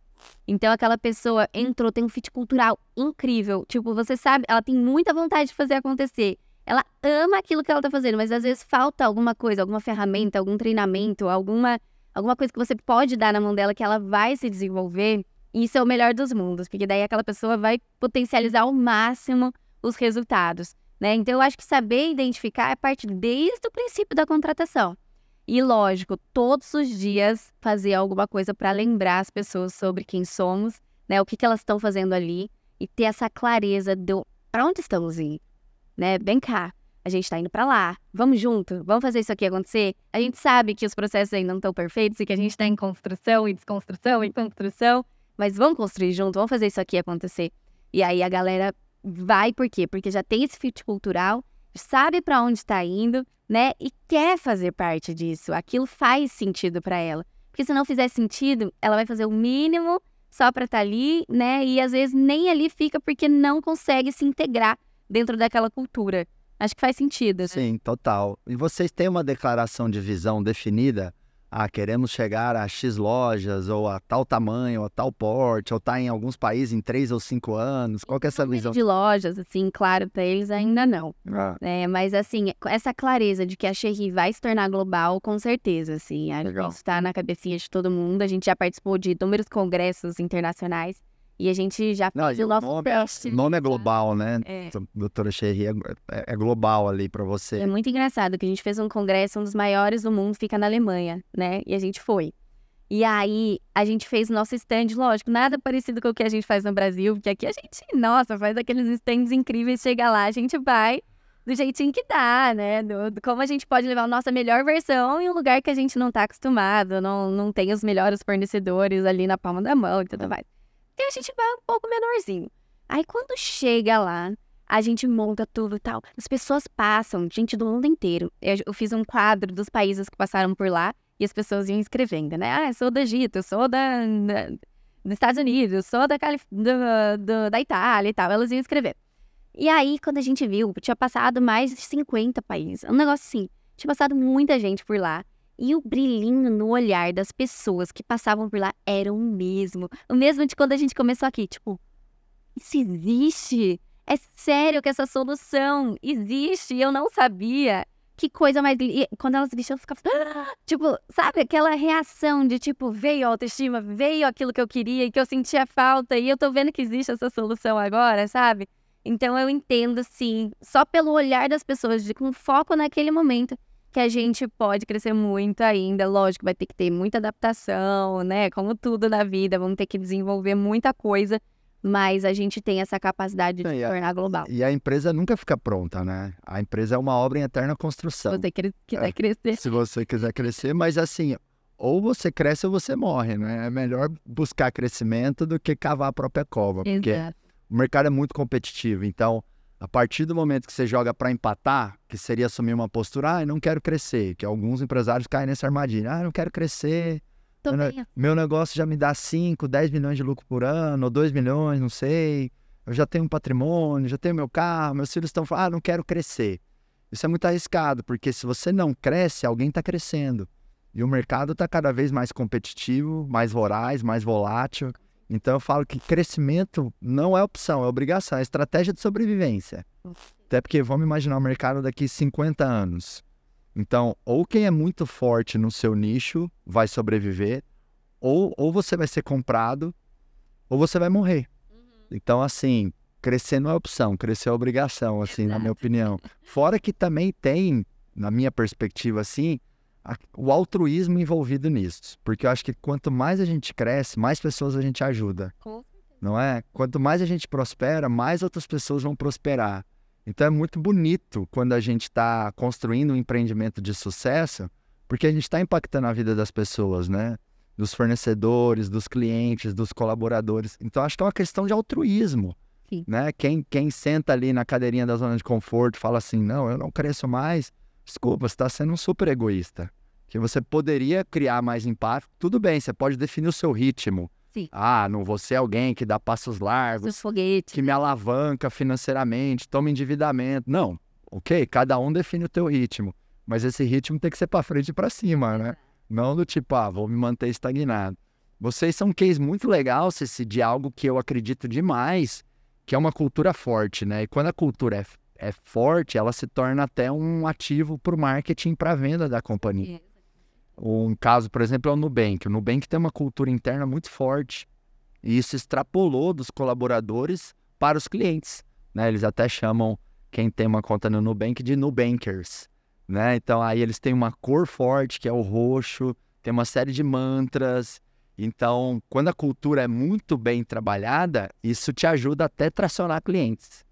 Então, aquela pessoa entrou, tem um fit cultural incrível. Tipo, você sabe, ela tem muita vontade de fazer acontecer. Ela ama aquilo que ela tá fazendo, mas às vezes falta alguma coisa, alguma ferramenta, algum treinamento, alguma alguma coisa que você pode dar na mão dela que ela vai se desenvolver, isso é o melhor dos mundos, porque daí aquela pessoa vai potencializar ao máximo os resultados, né? Então eu acho que saber identificar é parte desde o princípio da contratação. E lógico, todos os dias fazer alguma coisa para lembrar as pessoas sobre quem somos, né? O que, que elas estão fazendo ali e ter essa clareza do para onde estamos indo, né? Vem cá, a gente está indo para lá, vamos junto, vamos fazer isso aqui acontecer. A gente sabe que os processos ainda não estão perfeitos e que a gente está em construção e desconstrução e construção, mas vamos construir junto, vamos fazer isso aqui acontecer. E aí a galera vai por quê? Porque já tem esse fit cultural, sabe para onde está indo, né? E quer fazer parte disso. Aquilo faz sentido para ela. Porque se não fizer sentido, ela vai fazer o mínimo só para estar tá ali, né? E às vezes nem ali fica porque não consegue se integrar dentro daquela cultura. Acho que faz sentido. Né? Sim, total. E vocês têm uma declaração de visão definida? Ah, queremos chegar a X lojas, ou a tal tamanho, ou a tal porte, ou tá em alguns países em três ou cinco anos. Qual que é essa visão? De lojas, assim, claro, para eles ainda não. Ah. É, mas, assim, essa clareza de que a Cherry vai se tornar global, com certeza, assim. Acho Legal. que isso tá na cabecinha de todo mundo. A gente já participou de inúmeros congressos internacionais. E a gente já Não, fez o nosso nome, teste. O nome é global, né? É. Doutora Cherry é, é, é, global ali para você. É muito engraçado que a gente fez um congresso, um dos maiores do mundo, fica na Alemanha, né? E a gente foi. E aí, a gente fez o nosso stand, lógico, nada parecido com o que a gente faz no Brasil, porque aqui a gente, nossa, faz aqueles stands incríveis, chega lá, a gente vai do jeitinho que dá, né? Do, do, como a gente pode levar a nossa melhor versão em um lugar que a gente não tá acostumado, não, não tem os melhores fornecedores ali na palma da mão e tudo mais. E a gente vai um pouco menorzinho. Aí quando chega lá, a gente monta tudo e tal. As pessoas passam, gente do mundo inteiro. Eu, eu, fiz um quadro dos países que passaram por lá e as pessoas iam escrevendo, né? Ah, eu sou do Egito, eu sou da, da dos Estados Unidos, eu sou da, Calif do, do, da Itália e tal. Elas iam escrever. E aí, quando a gente viu, tinha passado mais de 50 países. Um negócio assim. Tinha passado muita gente por lá. E o brilhinho no olhar das pessoas que passavam por lá era o mesmo. O mesmo de quando a gente começou aqui. Tipo, isso existe? É sério que essa solução existe? E eu não sabia. Que coisa mais. E quando elas vestiam, eu ficava. Tipo, sabe aquela reação de tipo, veio a autoestima, veio aquilo que eu queria e que eu sentia falta e eu tô vendo que existe essa solução agora, sabe? Então eu entendo, sim, só pelo olhar das pessoas, de, com foco naquele momento, que a gente pode crescer muito ainda. Lógico, vai ter que ter muita adaptação, né? Como tudo na vida, vamos ter que desenvolver muita coisa, mas a gente tem essa capacidade de se tornar global. E a empresa nunca fica pronta, né? A empresa é uma obra em eterna construção. Se você quiser é, crescer. Se você quiser crescer, mas assim, ou você cresce ou você morre, né? É melhor buscar crescimento do que cavar a própria cova, Exato. porque o mercado é muito competitivo. Então, a partir do momento que você joga para empatar, que seria assumir uma postura, ah, eu não quero crescer, que alguns empresários caem nessa armadilha, ah, eu não quero crescer, meu, meu, negócio já me dá 5, 10 milhões de lucro por ano, ou 2 milhões, não sei, eu já tenho um patrimônio, já tenho meu carro, meus filhos estão falando, ah, não quero crescer. Isso é muito arriscado, porque se você não cresce, alguém está crescendo. E o mercado está cada vez mais competitivo, mais voraz, mais volátil. Então eu falo que crescimento não é opção, é obrigação, é estratégia de sobrevivência. Até porque vamos imaginar o mercado daqui 50 anos. Então, ou quem é muito forte no seu nicho vai sobreviver, ou, ou você vai ser comprado, ou você vai morrer. Uhum. Então, assim, crescer não é opção, crescer é obrigação, assim, na minha opinião. Fora que também tem, na minha perspectiva, assim, o altruísmo envolvido nisso. Porque eu acho que quanto mais a gente cresce, mais pessoas a gente ajuda. Não é? Quanto mais a gente prospera, mais outras pessoas vão prosperar. Então é muito bonito quando a gente está construindo um empreendimento de sucesso, porque a gente está impactando a vida das pessoas, né? Dos fornecedores, dos clientes, dos colaboradores. Então acho que é uma questão de altruísmo. Sim. Né? Quem, quem senta ali na cadeirinha da zona de conforto fala assim: não, eu não cresço mais. Desculpa, você está sendo um super egoísta que você poderia criar mais impacto. Tudo bem, você pode definir o seu ritmo. Sim. Ah, não vou ser alguém que dá passos largos, que me alavanca financeiramente, toma endividamento. Não, ok, cada um define o teu ritmo. Mas esse ritmo tem que ser para frente e para cima, né? Não do tipo, ah, vou me manter estagnado. Vocês são um case muito legal, Ceci, de algo que eu acredito demais, que é uma cultura forte, né? E quando a cultura é, é forte, ela se torna até um ativo para o marketing, para a venda da companhia. Um caso, por exemplo, é o Nubank. O Nubank tem uma cultura interna muito forte e isso extrapolou dos colaboradores para os clientes. Né? Eles até chamam quem tem uma conta no Nubank de Nubankers. Né? Então aí eles têm uma cor forte, que é o roxo, tem uma série de mantras. Então, quando a cultura é muito bem trabalhada, isso te ajuda até a tracionar clientes.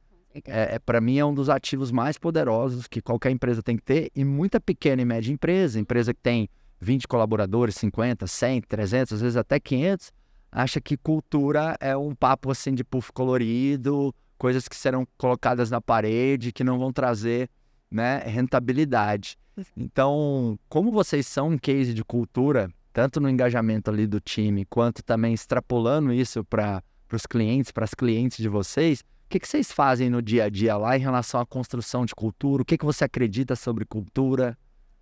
É, é para mim é um dos ativos mais poderosos que qualquer empresa tem que ter e muita pequena e média empresa, empresa que tem 20 colaboradores, 50, 100, 300, às vezes até 500, acha que cultura é um papo assim de puff colorido, coisas que serão colocadas na parede, que não vão trazer né, rentabilidade. Então, como vocês são um case de cultura, tanto no engajamento ali do time, quanto também extrapolando isso para os clientes, para as clientes de vocês, o que, que vocês fazem no dia a dia lá em relação à construção de cultura? O que, que você acredita sobre cultura?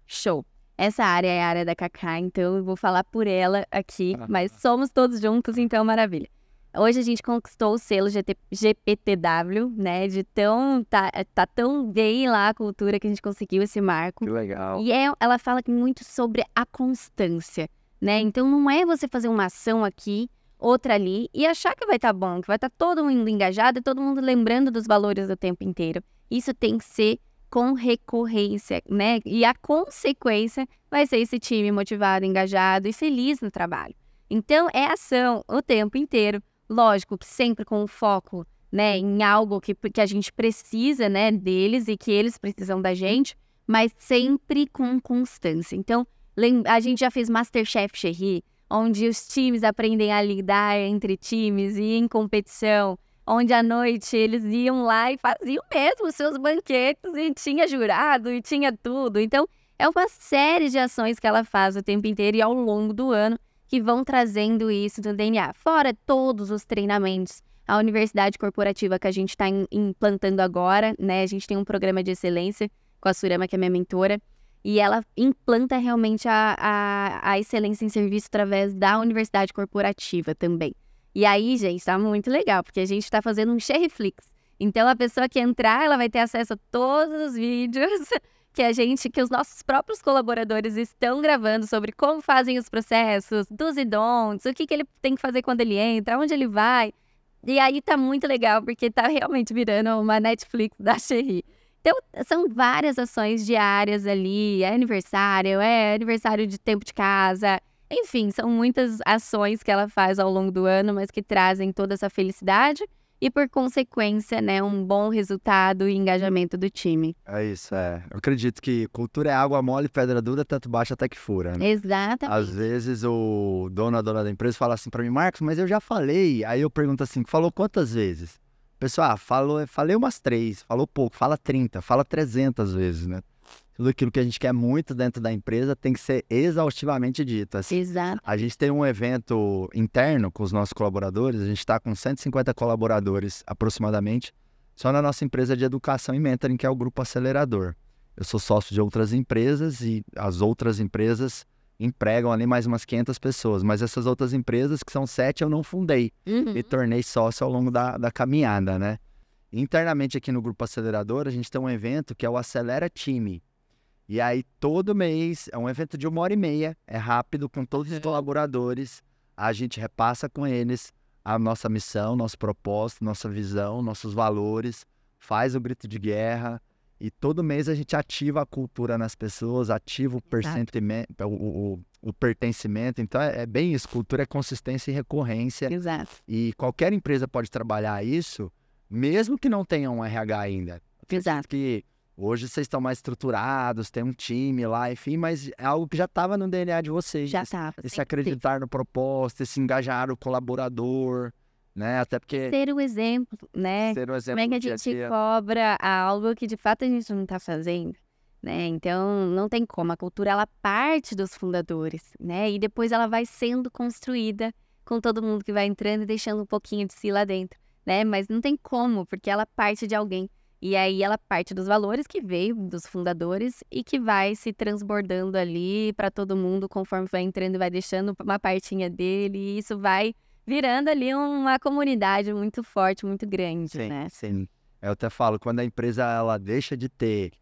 Show. Essa área é a área da Cacá, então eu vou falar por ela aqui, mas somos todos juntos, então maravilha. Hoje a gente conquistou o selo GT, GPTW, né? De tão. Tá, tá tão bem lá a cultura que a gente conseguiu esse marco. Que legal. E é, ela fala muito sobre a constância, né? Então não é você fazer uma ação aqui, outra ali, e achar que vai estar tá bom, que vai estar tá todo mundo engajado e todo mundo lembrando dos valores o tempo inteiro. Isso tem que ser com recorrência, né? E a consequência vai ser esse time motivado, engajado e feliz no trabalho. Então, é ação o tempo inteiro. Lógico que sempre com foco né, em algo que, que a gente precisa né, deles e que eles precisam da gente, mas sempre com constância. Então, a gente já fez Masterchef Cherry, onde os times aprendem a lidar entre times e em competição onde à noite eles iam lá e faziam mesmo os seus banquetes e tinha jurado e tinha tudo. Então, é uma série de ações que ela faz o tempo inteiro e ao longo do ano que vão trazendo isso do DNA. Fora todos os treinamentos. A universidade corporativa que a gente está implantando agora, né? A gente tem um programa de excelência com a Surama, que é minha mentora, e ela implanta realmente a, a, a excelência em serviço através da universidade corporativa também. E aí, gente, tá muito legal, porque a gente tá fazendo um Shareflix. Então, a pessoa que entrar, ela vai ter acesso a todos os vídeos <laughs> que a gente, que os nossos próprios colaboradores estão gravando sobre como fazem os processos, dos e don'ts, o que, que ele tem que fazer quando ele entra, onde ele vai. E aí tá muito legal, porque tá realmente virando uma Netflix <laughs> da Cherry. Então, são várias ações diárias ali, é aniversário, é aniversário de tempo de casa, enfim, são muitas ações que ela faz ao longo do ano, mas que trazem toda essa felicidade e, por consequência, né, um bom resultado e engajamento do time. É isso, é. Eu acredito que cultura é água mole, pedra dura, tanto baixa até que fura, né? Exatamente. Às vezes o dono, a dona da empresa fala assim para mim, Marcos, mas eu já falei. Aí eu pergunto assim, falou quantas vezes? Pessoal, ah, falou, falei umas três, falou pouco, fala 30, fala 300 vezes, né? Tudo aquilo que a gente quer muito dentro da empresa tem que ser exaustivamente dito. Assim, Exato. A gente tem um evento interno com os nossos colaboradores, a gente está com 150 colaboradores aproximadamente, só na nossa empresa de educação e mentoring, que é o Grupo Acelerador. Eu sou sócio de outras empresas e as outras empresas empregam ali mais umas 500 pessoas, mas essas outras empresas, que são sete, eu não fundei. Uhum. Me tornei sócio ao longo da, da caminhada, né? Internamente aqui no Grupo Acelerador, a gente tem um evento que é o Acelera Time. E aí, todo mês, é um evento de uma hora e meia, é rápido, com todos os colaboradores. A gente repassa com eles a nossa missão, nosso propósito, nossa visão, nossos valores, faz o grito de guerra. E todo mês a gente ativa a cultura nas pessoas, ativa o, o, o, o pertencimento. Então é, é, bem isso: cultura é consistência e recorrência. Exato. E qualquer empresa pode trabalhar isso, mesmo que não tenha um RH ainda. Exato. Que Hoje vocês estão mais estruturados, tem um time lá, enfim, mas é algo que já estava no DNA de vocês. Já estava. Esse acreditar no propósito, esse engajar o colaborador, né? Até porque. Ser o exemplo, né? Ser o exemplo. Como é que a gente cobra algo que de fato a gente não está fazendo? Né? Então, não tem como. A cultura, ela parte dos fundadores, né? E depois ela vai sendo construída com todo mundo que vai entrando e deixando um pouquinho de si lá dentro, né? Mas não tem como, porque ela parte de alguém. E aí ela parte dos valores que veio dos fundadores e que vai se transbordando ali para todo mundo conforme vai entrando e vai deixando uma partinha dele. E isso vai virando ali uma comunidade muito forte, muito grande, sim, né? Sim. Eu até falo, quando a empresa ela deixa de ter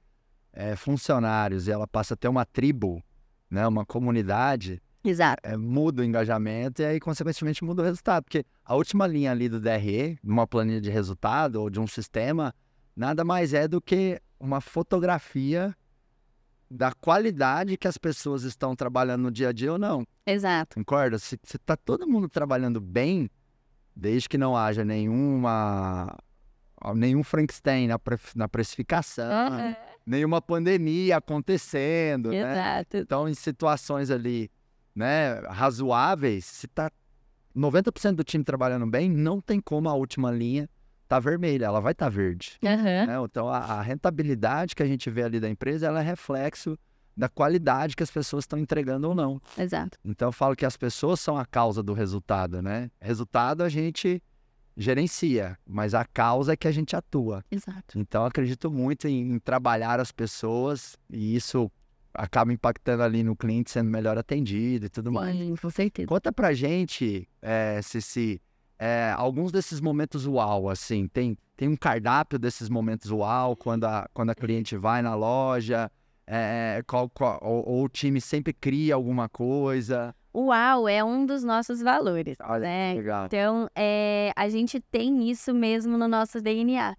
é, funcionários e ela passa a ter uma tribo, né, uma comunidade, Exato. É, muda o engajamento e aí, consequentemente, muda o resultado. Porque a última linha ali do DRE, numa planilha de resultado ou de um sistema, nada mais é do que uma fotografia da qualidade que as pessoas estão trabalhando no dia a dia ou não. Exato. Concorda? Se, se tá todo mundo trabalhando bem, desde que não haja nenhuma nenhum Frankenstein na, pre, na precificação, uhum. nenhuma pandemia acontecendo, né? Exato. né? Então, em situações ali, né, razoáveis, se tá 90% do time trabalhando bem, não tem como a última linha tá vermelha, ela vai estar tá verde. Uhum. Né? Então, a, a, rentabilidade que a gente vê ali da empresa, ela é reflexo da qualidade que as pessoas estão entregando ou não. Exato. Então, eu falo que as pessoas são a causa do resultado, né? Resultado a gente gerencia, mas a causa é que a gente atua. Exato. Então, acredito muito em, em trabalhar as pessoas e isso acaba impactando ali no cliente sendo melhor atendido e tudo Sim, mais. com certeza. Conta pra gente, é, Cici, é, alguns desses momentos uau, assim, tem, tem um cardápio desses momentos uau, quando a, quando a cliente vai na loja, é, qual, qual, ou, ou, o time sempre cria alguma coisa. Uau é um dos nossos valores, Olha, né? Legal. Então, é, a gente tem isso mesmo no nosso DNA.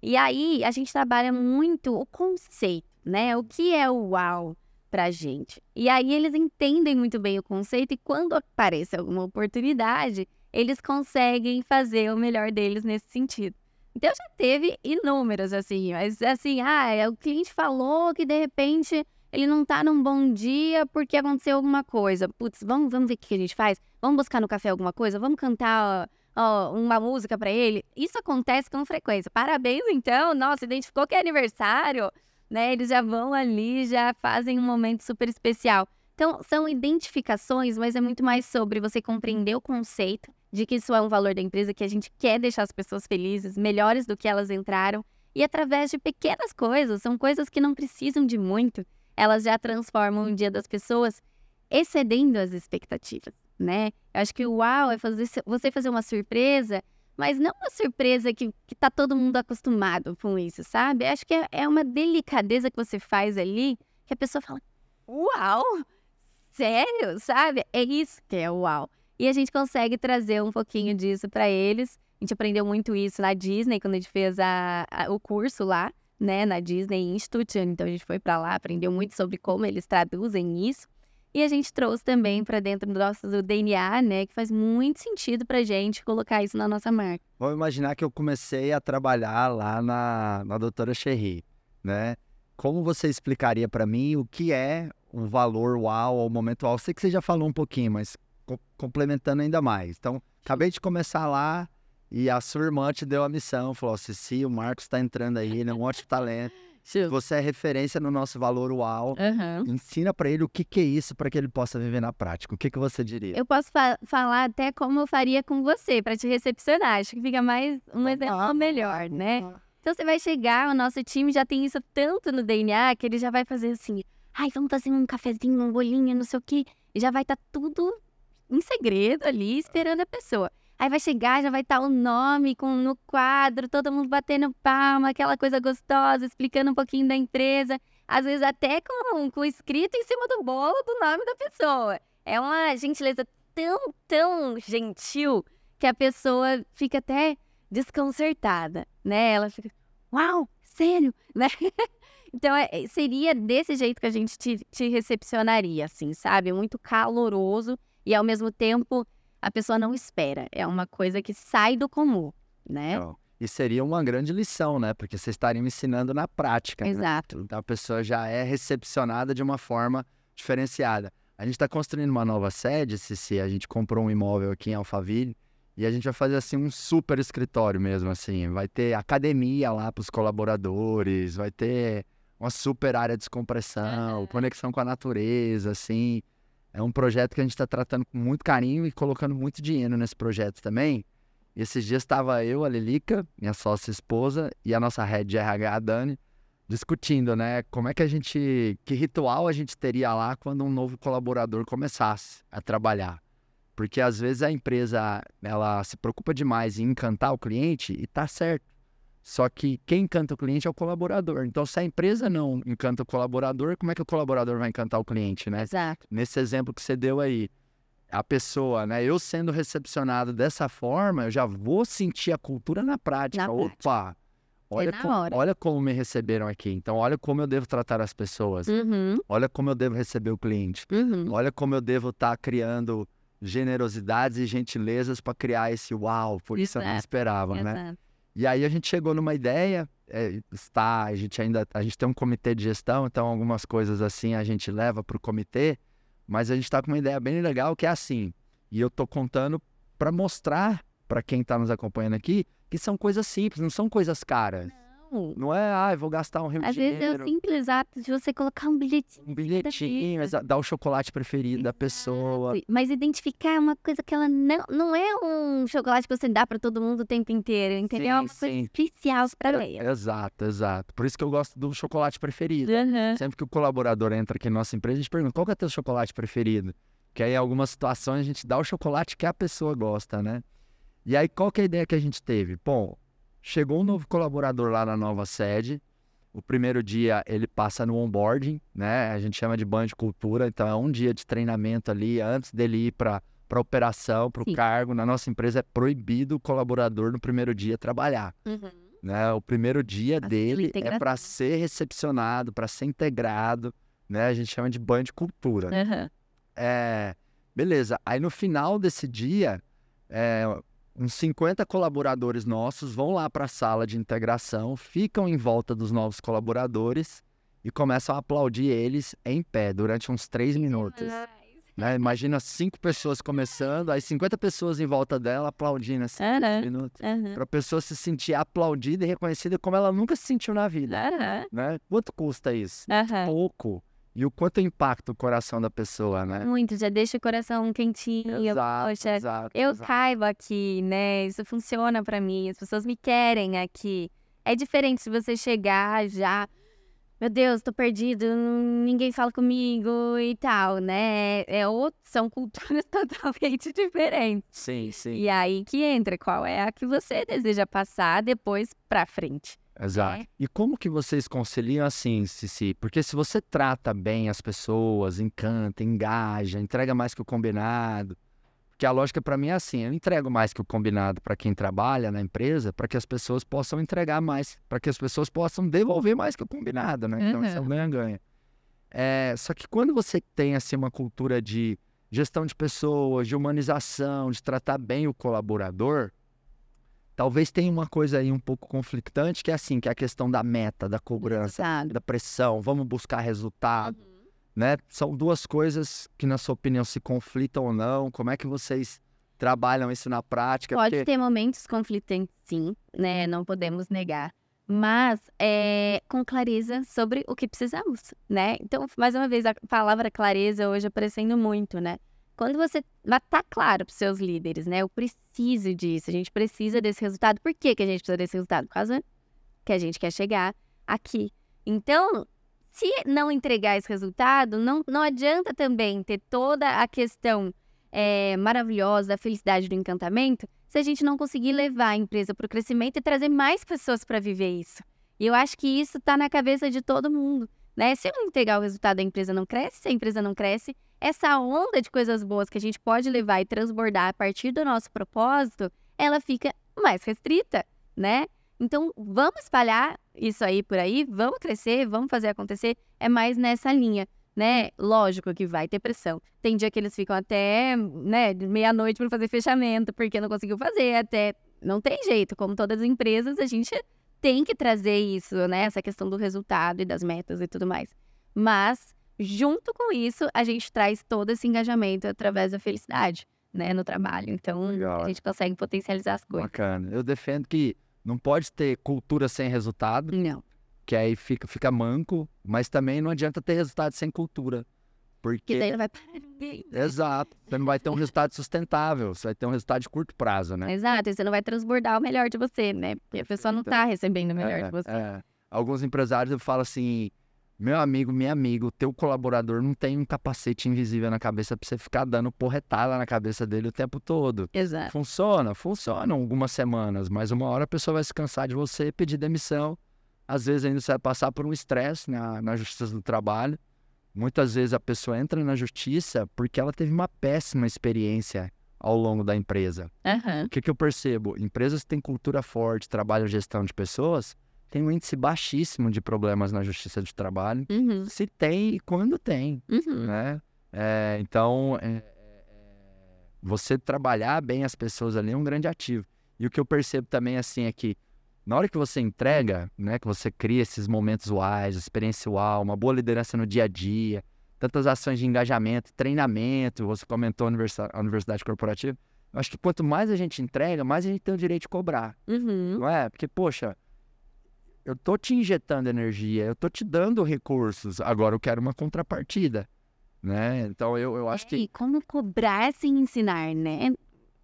E aí, a gente trabalha muito o conceito, né? O que é o uau pra gente? E aí, eles entendem muito bem o conceito e quando aparece alguma oportunidade, eles conseguem fazer o melhor deles nesse sentido. Então já teve inúmeros, assim, mas assim, ah, é, o cliente falou que de repente ele não tá num bom dia porque aconteceu alguma coisa. Putz, vamos, vamos ver o que a gente faz? Vamos buscar no café alguma coisa? Vamos cantar uma música para ele? Isso acontece com frequência. Parabéns, então. Nossa, identificou que é aniversário, né? Eles já vão ali, já fazem um momento super especial. Então, são identificações, mas é muito mais sobre você compreender o conceito de que isso é um valor da empresa, que a gente quer deixar as pessoas felizes, melhores do que elas entraram. E através de pequenas coisas, são coisas que não precisam de muito, elas já transformam o dia das pessoas, excedendo as expectativas, né? Eu acho que o uau é fazer, você fazer uma surpresa, mas não uma surpresa que, que tá todo mundo acostumado com isso, sabe? Eu acho que é, é uma delicadeza que você faz ali, que a pessoa fala, uau, sério, sabe? É isso que é uau. E a gente consegue trazer um pouquinho disso para eles. A gente aprendeu muito isso na Disney, quando a gente fez a, a, o curso lá, né, na Disney Institute. Então a gente foi para lá, aprendeu muito sobre como eles traduzem isso. E a gente trouxe também para dentro do nosso do DNA, né, que faz muito sentido para gente colocar isso na nossa marca. Vamos imaginar que eu comecei a trabalhar lá na, na doutora Cherry, né? Como você explicaria para mim o que é um valor uau ou momento uau? Sei que você já falou um pouquinho, mas co complementando ainda mais. Então, acabei de começar lá e a sua irmã te deu a missão, falou: Cici, o Marcos está entrando aí, ele é um ótimo <laughs> talento. Você é referência no nosso valor UAU. Uhum. Ensina para ele o que, que é isso para que ele possa viver na prática. O que, que você diria? Eu posso fa falar até como eu faria com você para te recepcionar. Acho que fica mais um exemplo ah, melhor, né? Ah. Então você vai chegar, o nosso time já tem isso tanto no DNA que ele já vai fazer assim: ai, vamos fazer um cafezinho, um bolinho, não sei o quê. E já vai estar tá tudo em segredo ali, esperando a pessoa. Aí vai chegar, já vai estar o nome com, no quadro, todo mundo batendo palma, aquela coisa gostosa, explicando um pouquinho da empresa. Às vezes até com, com escrito em cima do bolo do nome da pessoa. É uma gentileza tão, tão gentil que a pessoa fica até desconcertada, né? Ela fica, uau, sério, <laughs> né? então, é, seria desse jeito que a gente te, te recepcionaria, assim, sabe? Muito caloroso e, ao mesmo tempo, a pessoa não espera. É uma coisa que sai do comum, né? Então, e seria uma grande lição, né? Porque vocês estariam ensinando na prática. Né? Exato. Né? Então a pessoa já é recepcionada de uma forma diferenciada. A gente está construindo uma nova sede, se a gente comprou um imóvel aqui em Alphaville e a gente vai fazer assim um super escritório mesmo, assim. Vai ter academia lá para os colaboradores, vai ter uma super área de descompressão, uhum. conexão com a natureza, assim. É um projeto que a gente está tratando com muito carinho e colocando muito dinheiro nesse projeto também. Esses dias estava eu, a Lilica, minha sócia esposa, e a nossa head de RH, a Dani, discutindo, né? Como é que a gente. Que ritual a gente teria lá quando um novo colaborador começasse a trabalhar. Porque às vezes a empresa ela se preocupa demais em encantar o cliente e tá certo. Só que quem encanta o cliente é o colaborador. Então, se a empresa não encanta o colaborador, como é que o colaborador vai encantar o cliente, né? Exato. Nesse exemplo que você deu aí, a pessoa, né? Eu sendo recepcionado dessa forma, eu já vou sentir a cultura na prática. Na Opa! Prática. Olha, é com, olha como me receberam aqui. Então, olha como eu devo tratar as pessoas. Uhum. Olha como eu devo receber o cliente. Uhum. Olha como eu devo estar tá criando generosidades e gentilezas para criar esse uau, porque isso eu não esperava, né? Exato. né? E aí a gente chegou numa ideia, é, está, a gente ainda, a gente tem um comitê de gestão, então algumas coisas assim a gente leva para o comitê, mas a gente está com uma ideia bem legal que é assim, e eu estou contando para mostrar para quem está nos acompanhando aqui que são coisas simples, não são coisas caras. Não é, ah, eu vou gastar um rio Às vezes é o simples ato de você colocar um bilhetinho. Um bilhetinho, dar o chocolate preferido da pessoa. Mas identificar uma coisa que ela não, não é um chocolate que você dá para todo mundo o tempo inteiro, entendeu? Sim, é uma sim. coisa especial para é, Exato, exato. Por isso que eu gosto do chocolate preferido. Uhum. Sempre que o colaborador entra aqui na nossa empresa, a gente pergunta, qual que é o teu chocolate preferido? Que aí, em algumas situações, a gente dá o chocolate que a pessoa gosta, né? E aí, qual que é a ideia que a gente teve? Bom, Chegou um novo colaborador lá na nova sede. O primeiro dia ele passa no onboarding, né? A gente chama de banho de cultura, então é um dia de treinamento ali antes dele ir para para operação, para o cargo. Na nossa empresa é proibido o colaborador no primeiro dia trabalhar. Uhum. Né? O primeiro dia dele é para ser recepcionado, para ser integrado, né? A gente chama de banho de cultura. Uhum. É, beleza. Aí no final desse dia, é, uns 50 colaboradores nossos vão lá para a sala de integração, ficam em volta dos novos colaboradores e começam a aplaudir eles em pé durante uns três minutos. Né? Imagina cinco pessoas começando, aí 50 pessoas em volta dela aplaudindo assim, uhum. minutos. Uhum. Para a pessoa se sentir aplaudida e reconhecida como ela nunca se sentiu na vida. Uhum. Né? Quanto custa isso? Pouco. E o quanto impacta o coração da pessoa, né? Muito, já deixa o coração quentinho. Exato, Poxa, exato, eu exato. caibo aqui, né? Isso funciona para mim, as pessoas me querem aqui. É diferente se você chegar já, meu Deus, tô perdido, ninguém fala comigo e tal, né? É, outro, são culturas <laughs> totalmente diferentes. Sim, sim. E aí que entra qual é a que você deseja passar depois pra frente. Exato. É. E como que vocês conciliam assim, Cici? Porque se você trata bem as pessoas, encanta, engaja, entrega mais que o combinado. Porque Porque a lógica para mim é assim: eu entrego mais que o combinado para quem trabalha na empresa, para que as pessoas possam entregar mais, para que as pessoas possam devolver mais que o combinado, né? Então, uhum. isso é um ganha-ganha. É, só que quando você tem assim uma cultura de gestão de pessoas, de humanização, de tratar bem o colaborador, talvez tenha uma coisa aí um pouco conflitante, que é assim, que é a questão da meta, da cobrança, da pressão, vamos buscar resultado, uhum. né? São duas coisas que, na sua opinião, se conflitam ou não. Como é que vocês trabalham isso na prática? Pode Porque... ter momentos conflitantes, sim, né? Não podemos negar mas é, com clareza sobre o que precisamos, né? Então, mais uma vez, a palavra clareza hoje aparecendo muito, né? Quando você estar tá claro para os seus líderes, né? Eu preciso disso, a gente precisa desse resultado. Por que, que a gente precisa desse resultado? Por causa que a gente quer chegar aqui. Então, se não entregar esse resultado, não, não adianta também ter toda a questão é, maravilhosa da felicidade do encantamento, se a gente não conseguir levar a empresa para o crescimento e trazer mais pessoas para viver isso. E eu acho que isso está na cabeça de todo mundo. Né? Se eu não entregar o resultado, a empresa não cresce. Se a empresa não cresce, essa onda de coisas boas que a gente pode levar e transbordar a partir do nosso propósito, ela fica mais restrita, né? Então, vamos espalhar isso aí por aí, vamos crescer, vamos fazer acontecer. É mais nessa linha né? Lógico que vai ter pressão. Tem dia que eles ficam até, né, meia-noite para fazer fechamento, porque não conseguiu fazer, até não tem jeito, como todas as empresas, a gente tem que trazer isso, né, essa questão do resultado e das metas e tudo mais. Mas junto com isso, a gente traz todo esse engajamento através da felicidade, né, no trabalho. Então, Legal. a gente consegue potencializar as coisas. Bacana. Eu defendo que não pode ter cultura sem resultado. Não que aí fica, fica manco, mas também não adianta ter resultado sem cultura. Porque daí não vai parar ninguém. Né? Exato. Você não vai ter um resultado sustentável, você vai ter um resultado de curto prazo, né? Exato, e você não vai transbordar o melhor de você, né? Porque a pessoa não está recebendo o melhor é, de você. É. Alguns empresários falam assim: meu amigo, minha amigo, teu colaborador não tem um capacete invisível na cabeça pra você ficar dando porretada na cabeça dele o tempo todo. Exato. Funciona, funciona algumas semanas, mas uma hora a pessoa vai se cansar de você pedir demissão às vezes ainda você vai passar por um estresse na, na justiça do trabalho. Muitas vezes a pessoa entra na justiça porque ela teve uma péssima experiência ao longo da empresa. Uhum. O que, que eu percebo? Empresas que têm cultura forte, trabalho e gestão de pessoas, têm um índice baixíssimo de problemas na justiça de trabalho. Uhum. Se tem e quando tem. Uhum. Né? É, então, é, é, você trabalhar bem as pessoas ali é um grande ativo. E o que eu percebo também assim é que na hora que você entrega, né, que você cria esses momentos uais, experiência uau, uma boa liderança no dia a dia, tantas ações de engajamento, treinamento, você comentou a universidade, a universidade corporativa, eu acho que quanto mais a gente entrega, mais a gente tem o direito de cobrar, uhum. não é? Porque, poxa, eu tô te injetando energia, eu tô te dando recursos, agora eu quero uma contrapartida, né? Então, eu, eu acho é, que... E como cobrar sem ensinar, né?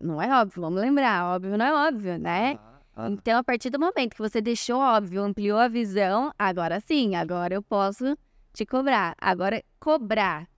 Não é óbvio, vamos lembrar, óbvio não é óbvio, né? Ah. Então, a partir do momento que você deixou óbvio, ampliou a visão, agora sim, agora eu posso te cobrar. Agora, cobrar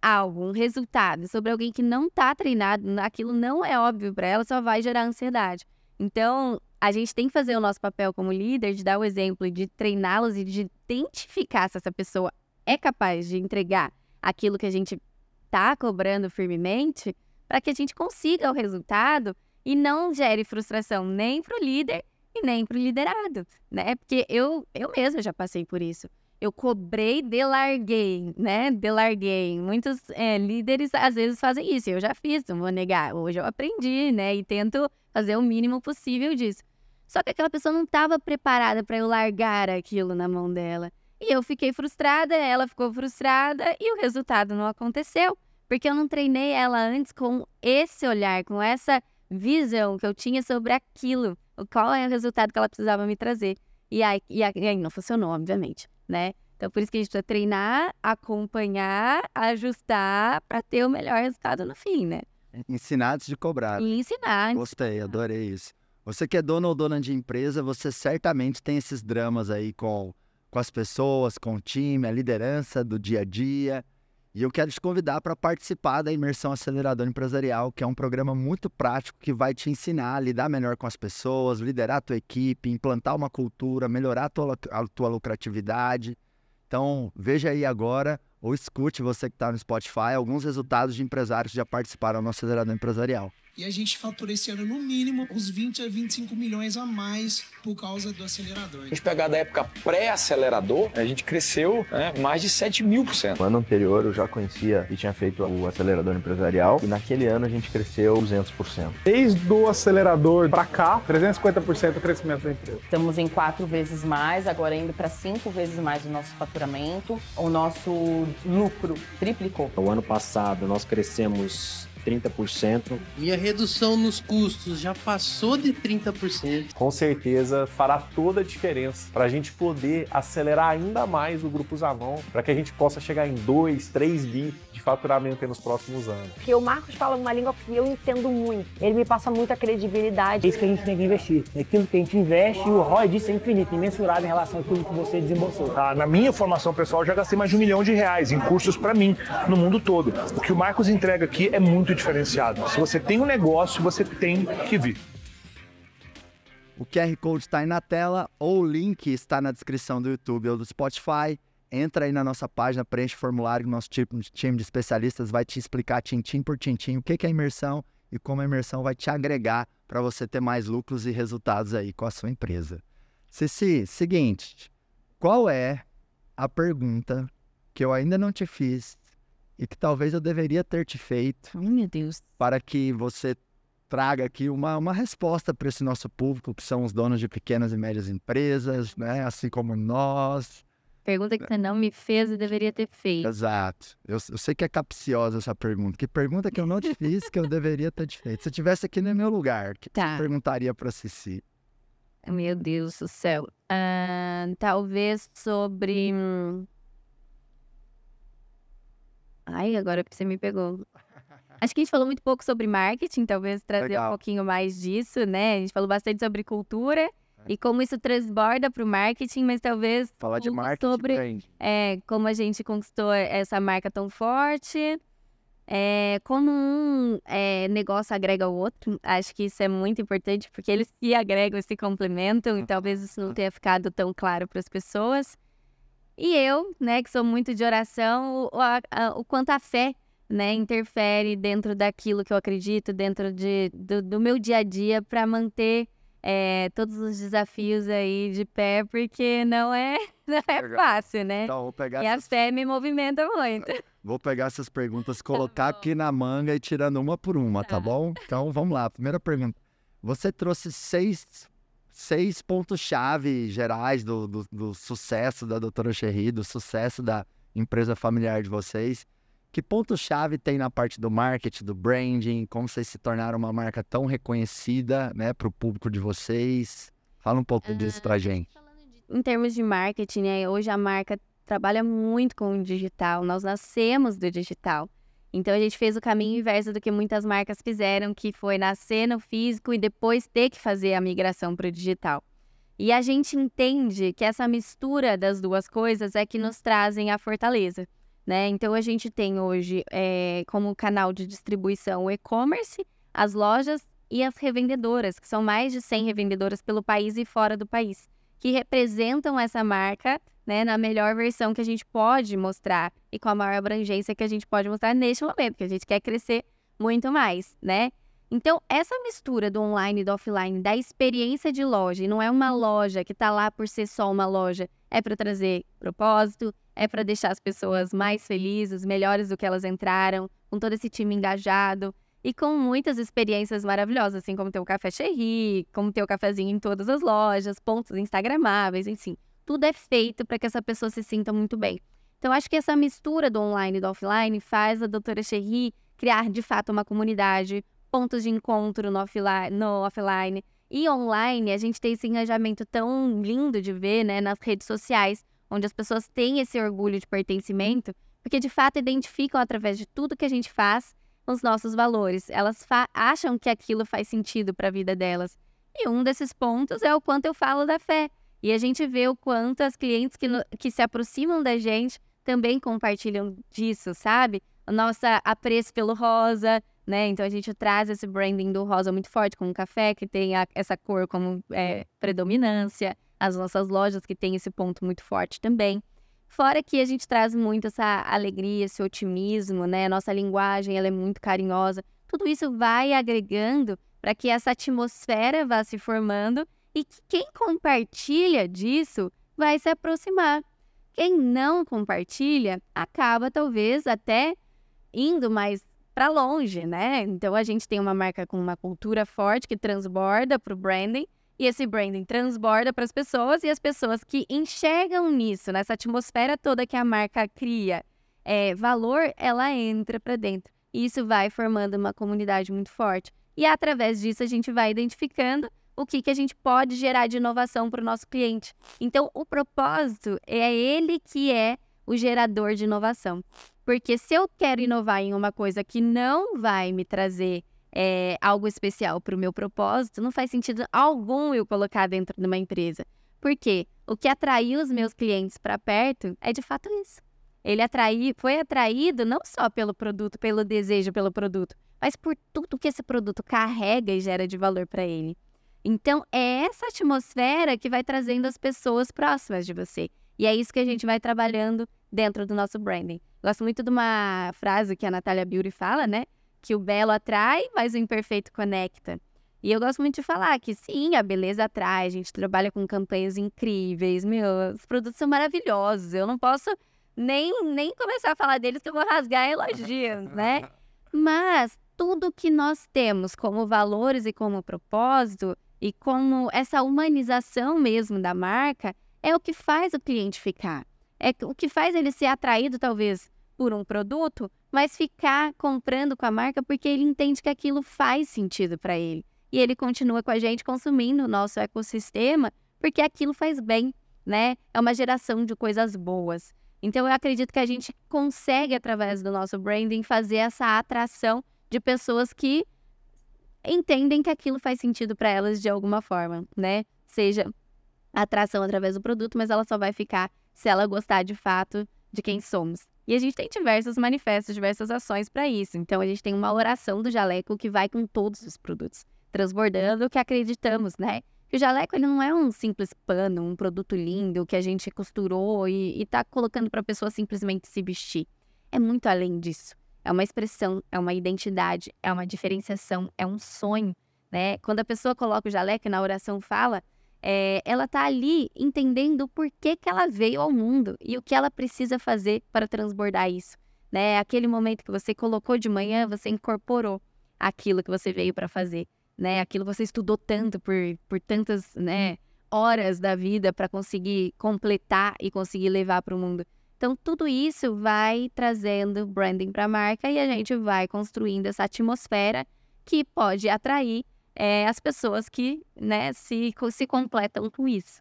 algo, um resultado sobre alguém que não está treinado, aquilo não é óbvio para ela, só vai gerar ansiedade. Então, a gente tem que fazer o nosso papel como líder de dar o exemplo, de treiná-los e de identificar se essa pessoa é capaz de entregar aquilo que a gente está cobrando firmemente, para que a gente consiga o resultado e não gere frustração nem para o líder e nem para o liderado, né? Porque eu, eu mesma já passei por isso. Eu cobrei, delarguei, né? Delarguei. Muitos é, líderes às vezes fazem isso. Eu já fiz, não vou negar. Hoje eu aprendi, né? E tento fazer o mínimo possível disso. Só que aquela pessoa não estava preparada para eu largar aquilo na mão dela. E eu fiquei frustrada, ela ficou frustrada e o resultado não aconteceu. Porque eu não treinei ela antes com esse olhar, com essa visão que eu tinha sobre aquilo, qual é o resultado que ela precisava me trazer. E aí, e aí não funcionou, obviamente, né? Então, por isso que a gente precisa treinar, acompanhar, ajustar para ter o melhor resultado no fim, né? Ensinar antes de cobrar. E ensinar. Gostei, adorei isso. Você que é dono ou dona de empresa, você certamente tem esses dramas aí com, com as pessoas, com o time, a liderança do dia a dia. E eu quero te convidar para participar da Imersão Acelerador Empresarial, que é um programa muito prático que vai te ensinar a lidar melhor com as pessoas, liderar a tua equipe, implantar uma cultura, melhorar a tua, a tua lucratividade. Então, veja aí agora ou escute você que está no Spotify alguns resultados de empresários que já participaram no Acelerador Empresarial. E a gente fatura esse ano, no mínimo, uns 20 a 25 milhões a mais por causa do acelerador. A gente pegar da época pré-acelerador, a gente cresceu né, mais de 7 mil por cento. No ano anterior eu já conhecia e tinha feito o acelerador empresarial e naquele ano a gente cresceu 200%. Desde o acelerador para cá, 350% o crescimento da empresa. Estamos em quatro vezes mais, agora indo para cinco vezes mais o nosso faturamento. O nosso lucro triplicou. O ano passado nós crescemos 30%. Minha redução nos custos já passou de 30%. Com certeza fará toda a diferença para a gente poder acelerar ainda mais o Grupo Zanon, para que a gente possa chegar em 2, 3 bi faturamento nos próximos anos. Porque o Marcos fala uma língua que eu entendo muito. Ele me passa muita credibilidade. É isso que a gente tem que investir. É aquilo que a gente investe e o ROI disso é infinito, imensurável em relação àquilo que você desembolsou. Ah, na minha formação pessoal, eu já gastei mais de um milhão de reais em cursos para mim, no mundo todo. O que o Marcos entrega aqui é muito diferenciado. Se você tem um negócio, você tem que vir. O QR Code está aí na tela ou o link está na descrição do YouTube ou do Spotify. Entra aí na nossa página, preenche o formulário o nosso time de especialistas vai te explicar tintim por tintim o que é imersão e como a imersão vai te agregar para você ter mais lucros e resultados aí com a sua empresa. Ceci, seguinte, qual é a pergunta que eu ainda não te fiz e que talvez eu deveria ter te feito. Ai, meu Deus. Para que você traga aqui uma, uma resposta para esse nosso público, que são os donos de pequenas e médias empresas, né? Assim como nós. Pergunta que você não me fez e deveria ter feito. Exato. Eu, eu sei que é capciosa essa pergunta. Que pergunta que eu não te fiz que eu deveria ter te feito? Se eu estivesse aqui no meu lugar, o que tá. você perguntaria para Cici? Meu Deus do céu. Uh, talvez sobre. Hum, Ai, agora você me pegou. Acho que a gente falou muito pouco sobre marketing, talvez trazer Legal. um pouquinho mais disso, né? A gente falou bastante sobre cultura. E como isso transborda para o marketing, mas talvez falar de marketing sobre é, como a gente conquistou essa marca tão forte, é, como um é, negócio agrega o outro. Acho que isso é muito importante porque eles se agregam, se complementam e talvez isso não tenha ficado tão claro para as pessoas. E eu, né, que sou muito de oração, o, a, a, o quanto a fé, né, interfere dentro daquilo que eu acredito, dentro de, do, do meu dia a dia, para manter é, todos os desafios aí de pé, porque não é, <laughs> não é fácil, né? Então, vou pegar e essas... a fé me movimenta muito. <laughs> Vou pegar essas perguntas, colocar tá aqui na manga e tirando uma por uma, tá, tá bom? Então, vamos lá. Primeira pergunta. Você trouxe seis seis pontos-chave gerais do, do, do, sucesso da doutora Cherry, do sucesso da empresa familiar de vocês. Que ponto-chave tem na parte do marketing, do branding? Como vocês se tornaram uma marca tão reconhecida né, para o público de vocês? Fala um pouco disso para a gente. Em termos de marketing, né, hoje a marca trabalha muito com o digital. Nós nascemos do digital. Então a gente fez o caminho inverso do que muitas marcas fizeram, que foi nascer no físico e depois ter que fazer a migração para o digital. E a gente entende que essa mistura das duas coisas é que nos trazem a fortaleza. Né? Então a gente tem hoje é, como canal de distribuição o e-commerce, as lojas e as revendedoras, que são mais de 100 revendedoras pelo país e fora do país, que representam essa marca né, na melhor versão que a gente pode mostrar e com a maior abrangência que a gente pode mostrar neste momento, que a gente quer crescer muito mais, né? Então, essa mistura do online e do offline, da experiência de loja, e não é uma loja que está lá por ser só uma loja, é para trazer propósito, é para deixar as pessoas mais felizes, melhores do que elas entraram, com todo esse time engajado e com muitas experiências maravilhosas, assim como ter o café Cherry, como ter o cafezinho em todas as lojas, pontos instagramáveis, enfim tudo é feito para que essa pessoa se sinta muito bem. Então, acho que essa mistura do online e do offline faz a doutora Cherry criar, de fato, uma comunidade, pontos de encontro no offline, no offline. E online, a gente tem esse engajamento tão lindo de ver, né, nas redes sociais, onde as pessoas têm esse orgulho de pertencimento, porque de fato identificam através de tudo que a gente faz os nossos valores. Elas acham que aquilo faz sentido para a vida delas. E um desses pontos é o quanto eu falo da fé. E a gente vê o quanto as clientes que, no, que se aproximam da gente também compartilham disso, sabe? O nosso apreço pelo rosa, né? Então a gente traz esse branding do rosa muito forte, com o café que tem a, essa cor como é, predominância, as nossas lojas que tem esse ponto muito forte também. Fora que a gente traz muito essa alegria, esse otimismo, né? Nossa linguagem, ela é muito carinhosa. Tudo isso vai agregando para que essa atmosfera vá se formando e que quem compartilha disso vai se aproximar. Quem não compartilha acaba talvez até indo mais para longe, né? Então a gente tem uma marca com uma cultura forte que transborda para o branding e esse branding transborda para as pessoas e as pessoas que enxergam nisso, nessa atmosfera toda que a marca cria, é, valor, ela entra para dentro. E isso vai formando uma comunidade muito forte. E através disso a gente vai identificando o que, que a gente pode gerar de inovação para o nosso cliente. Então, o propósito é ele que é o gerador de inovação. Porque se eu quero inovar em uma coisa que não vai me trazer é, algo especial para o meu propósito, não faz sentido algum eu colocar dentro de uma empresa. Porque o que atraiu os meus clientes para perto é de fato isso. Ele atraí, foi atraído não só pelo produto, pelo desejo pelo produto, mas por tudo que esse produto carrega e gera de valor para ele. Então, é essa atmosfera que vai trazendo as pessoas próximas de você. E é isso que a gente vai trabalhando dentro do nosso branding. Gosto muito de uma frase que a Natália Beauty fala, né? que o belo atrai, mas o imperfeito conecta. E eu gosto muito de falar que sim, a beleza atrai, a gente trabalha com campanhas incríveis, meu, os produtos são maravilhosos. Eu não posso nem, nem começar a falar deles que eu vou rasgar elogios, <laughs> né? Mas tudo que nós temos como valores e como propósito e como essa humanização mesmo da marca é o que faz o cliente ficar. É o que faz ele ser atraído, talvez, por um produto, mas ficar comprando com a marca porque ele entende que aquilo faz sentido para ele. E ele continua com a gente consumindo o nosso ecossistema porque aquilo faz bem, né? É uma geração de coisas boas. Então eu acredito que a gente consegue através do nosso branding fazer essa atração de pessoas que entendem que aquilo faz sentido para elas de alguma forma, né? Seja atração através do produto, mas ela só vai ficar se ela gostar de fato de quem somos. E a gente tem diversos manifestos, diversas ações para isso. Então a gente tem uma oração do jaleco que vai com todos os produtos, transbordando o que acreditamos, né? Que o jaleco ele não é um simples pano, um produto lindo que a gente costurou e, está colocando para a pessoa simplesmente se vestir. É muito além disso. É uma expressão, é uma identidade, é uma diferenciação, é um sonho, né? Quando a pessoa coloca o jaleco na oração fala, é, ela está ali entendendo o porquê que ela veio ao mundo e o que ela precisa fazer para transbordar isso. Né? Aquele momento que você colocou de manhã, você incorporou aquilo que você veio para fazer. Né? Aquilo que você estudou tanto por, por tantas né, horas da vida para conseguir completar e conseguir levar para o mundo. Então, tudo isso vai trazendo branding para a marca e a gente vai construindo essa atmosfera que pode atrair é, as pessoas que né, se, se completam com isso.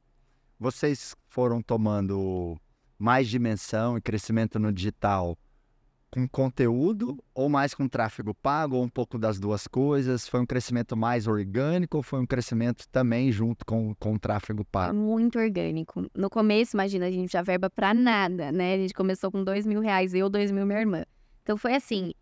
Vocês foram tomando mais dimensão e crescimento no digital com conteúdo ou mais com tráfego pago ou um pouco das duas coisas? Foi um crescimento mais orgânico ou foi um crescimento também junto com, com o tráfego pago? Muito orgânico. No começo, imagina, a gente já verba para nada, né? A gente começou com dois mil reais, eu, dois mil, minha irmã. Então foi assim,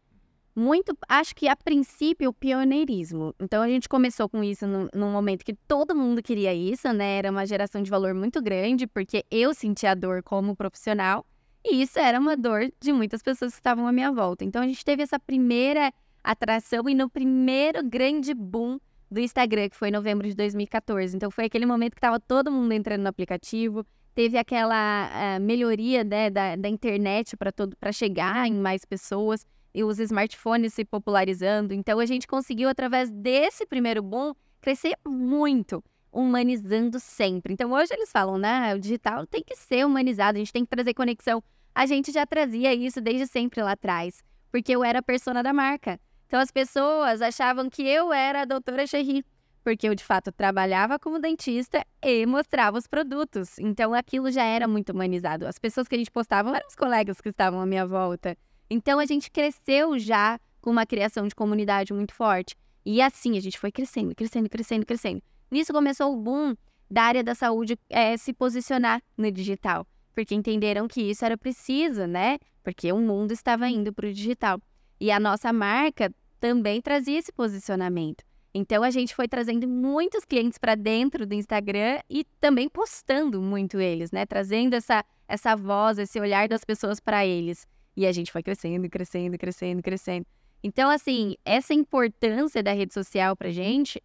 muito, acho que a princípio, o pioneirismo. Então a gente começou com isso no, num momento que todo mundo queria isso, né? Era uma geração de valor muito grande, porque eu sentia dor como profissional, e isso era uma dor de muitas pessoas que estavam à minha volta. Então a gente teve essa primeira atração e no primeiro grande boom do Instagram, que foi em novembro de 2014. Então foi aquele momento que estava todo mundo entrando no aplicativo, teve aquela uh, melhoria né, da, da internet para chegar em mais pessoas e os smartphones se popularizando. Então a gente conseguiu, através desse primeiro boom, crescer muito, humanizando sempre. Então hoje eles falam, né? O digital tem que ser humanizado, a gente tem que trazer conexão. A gente já trazia isso desde sempre lá atrás, porque eu era a persona da marca. Então as pessoas achavam que eu era a doutora Cherry, porque eu de fato trabalhava como dentista e mostrava os produtos. Então aquilo já era muito humanizado. As pessoas que a gente postava eram os colegas que estavam à minha volta. Então a gente cresceu já com uma criação de comunidade muito forte. E assim a gente foi crescendo, crescendo, crescendo, crescendo. Nisso começou o boom da área da saúde é, se posicionar no digital, porque entenderam que isso era preciso, né? Porque o mundo estava indo para o digital. E a nossa marca também trazia esse posicionamento. Então a gente foi trazendo muitos clientes para dentro do Instagram e também postando muito eles, né? Trazendo essa, essa voz, esse olhar das pessoas para eles. E a gente foi crescendo, crescendo, crescendo, crescendo. Então, assim, essa importância da rede social pra gente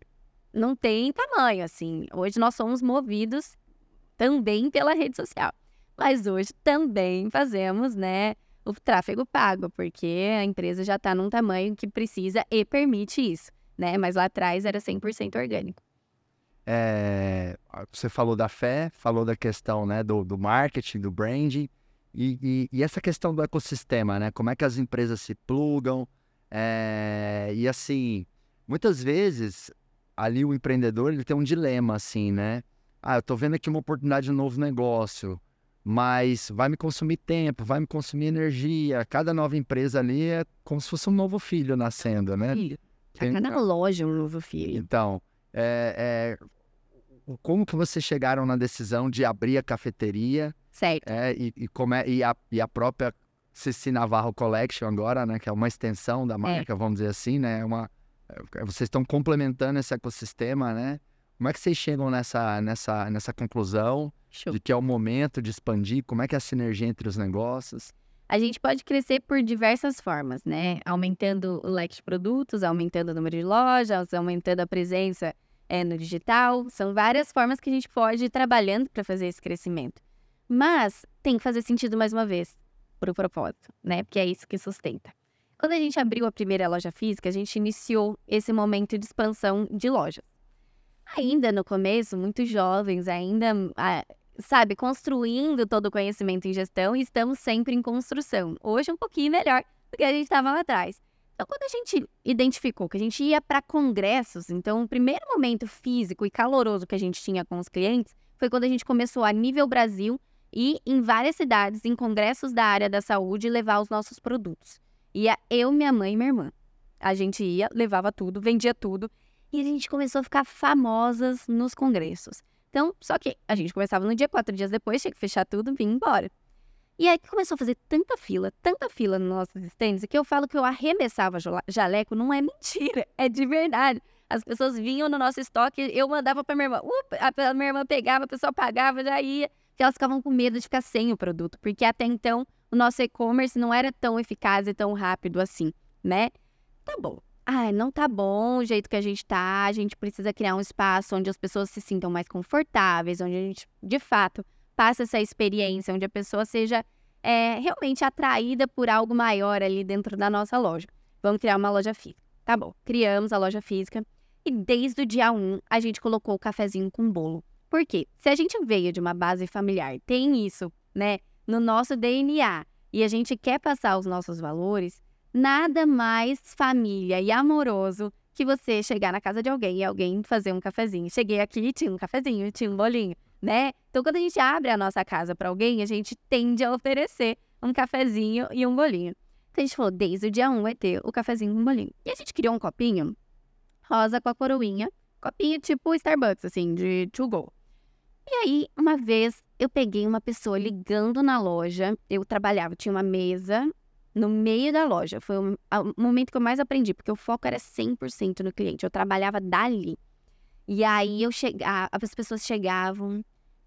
não tem tamanho, assim. Hoje nós somos movidos também pela rede social. Mas hoje também fazemos, né, o tráfego pago, porque a empresa já está num tamanho que precisa e permite isso né? Mas lá atrás era 100% orgânico. É, você falou da fé, falou da questão né, do, do marketing, do branding, e, e, e, essa questão do ecossistema, né? Como é que as empresas se plugam. É, e assim, muitas vezes ali o empreendedor ele tem um dilema, assim, né? Ah, eu tô vendo aqui uma oportunidade de um novo negócio, mas vai me consumir tempo, vai me consumir energia. Cada nova empresa ali é como se fosse um novo filho nascendo, né? Filho. Tem... Tá na loja um novo filho. Então, é, é, como que vocês chegaram na decisão de abrir a cafeteria? Certo. É, e, e, como é, e, a, e a própria Cici Navarro Collection agora, né? Que é uma extensão da é. marca, é. vamos dizer assim, né? É uma, é, vocês estão complementando esse ecossistema, né? Como é que vocês chegam nessa, nessa, nessa conclusão Show. de que é o momento de expandir? Como é que é a sinergia entre os negócios? A gente pode crescer por diversas formas, né? Aumentando o leque de produtos, aumentando o número de lojas, aumentando a presença é, no digital. São várias formas que a gente pode ir trabalhando para fazer esse crescimento. Mas tem que fazer sentido mais uma vez, para o propósito, né? Porque é isso que sustenta. Quando a gente abriu a primeira loja física, a gente iniciou esse momento de expansão de lojas. Ainda no começo, muito jovens, ainda ah, sabe, construindo todo o conhecimento em gestão e estamos sempre em construção. Hoje um pouquinho melhor do que a gente estava lá atrás. Então, quando a gente identificou que a gente ia para congressos, então o primeiro momento físico e caloroso que a gente tinha com os clientes foi quando a gente começou a nível Brasil e em várias cidades, em congressos da área da saúde, levar os nossos produtos. Ia eu, minha mãe e minha irmã. A gente ia, levava tudo, vendia tudo e a gente começou a ficar famosas nos congressos. Então, só que a gente começava no dia, quatro dias depois, tinha que fechar tudo e vir embora. E aí começou a fazer tanta fila, tanta fila nos nossos stands, que eu falo que eu arremessava jaleco, não é mentira, <laughs> é de verdade. As pessoas vinham no nosso estoque, eu mandava para minha irmã, a minha irmã pegava, a pessoa pagava, já ia, que elas ficavam com medo de ficar sem o produto, porque até então o nosso e-commerce não era tão eficaz e tão rápido assim, né? Tá bom ah, não tá bom o jeito que a gente tá, a gente precisa criar um espaço onde as pessoas se sintam mais confortáveis, onde a gente, de fato, passe essa experiência, onde a pessoa seja é, realmente atraída por algo maior ali dentro da nossa loja. Vamos criar uma loja física. Tá bom, criamos a loja física e desde o dia 1 a gente colocou o cafezinho com bolo. Por quê? Se a gente veio de uma base familiar, tem isso, né, no nosso DNA, e a gente quer passar os nossos valores, nada mais família e amoroso que você chegar na casa de alguém e alguém fazer um cafezinho. Cheguei aqui e tinha um cafezinho, tinha um bolinho, né? Então, quando a gente abre a nossa casa para alguém, a gente tende a oferecer um cafezinho e um bolinho. Então, a gente falou, desde o dia 1 vai ter o cafezinho e um bolinho. E a gente criou um copinho rosa com a coroinha, copinho tipo Starbucks, assim, de to go. E aí, uma vez, eu peguei uma pessoa ligando na loja, eu trabalhava, tinha uma mesa no meio da loja. Foi o, momento que eu mais aprendi, porque o foco era 100% no cliente. Eu trabalhava dali. E aí eu chegava, as pessoas chegavam,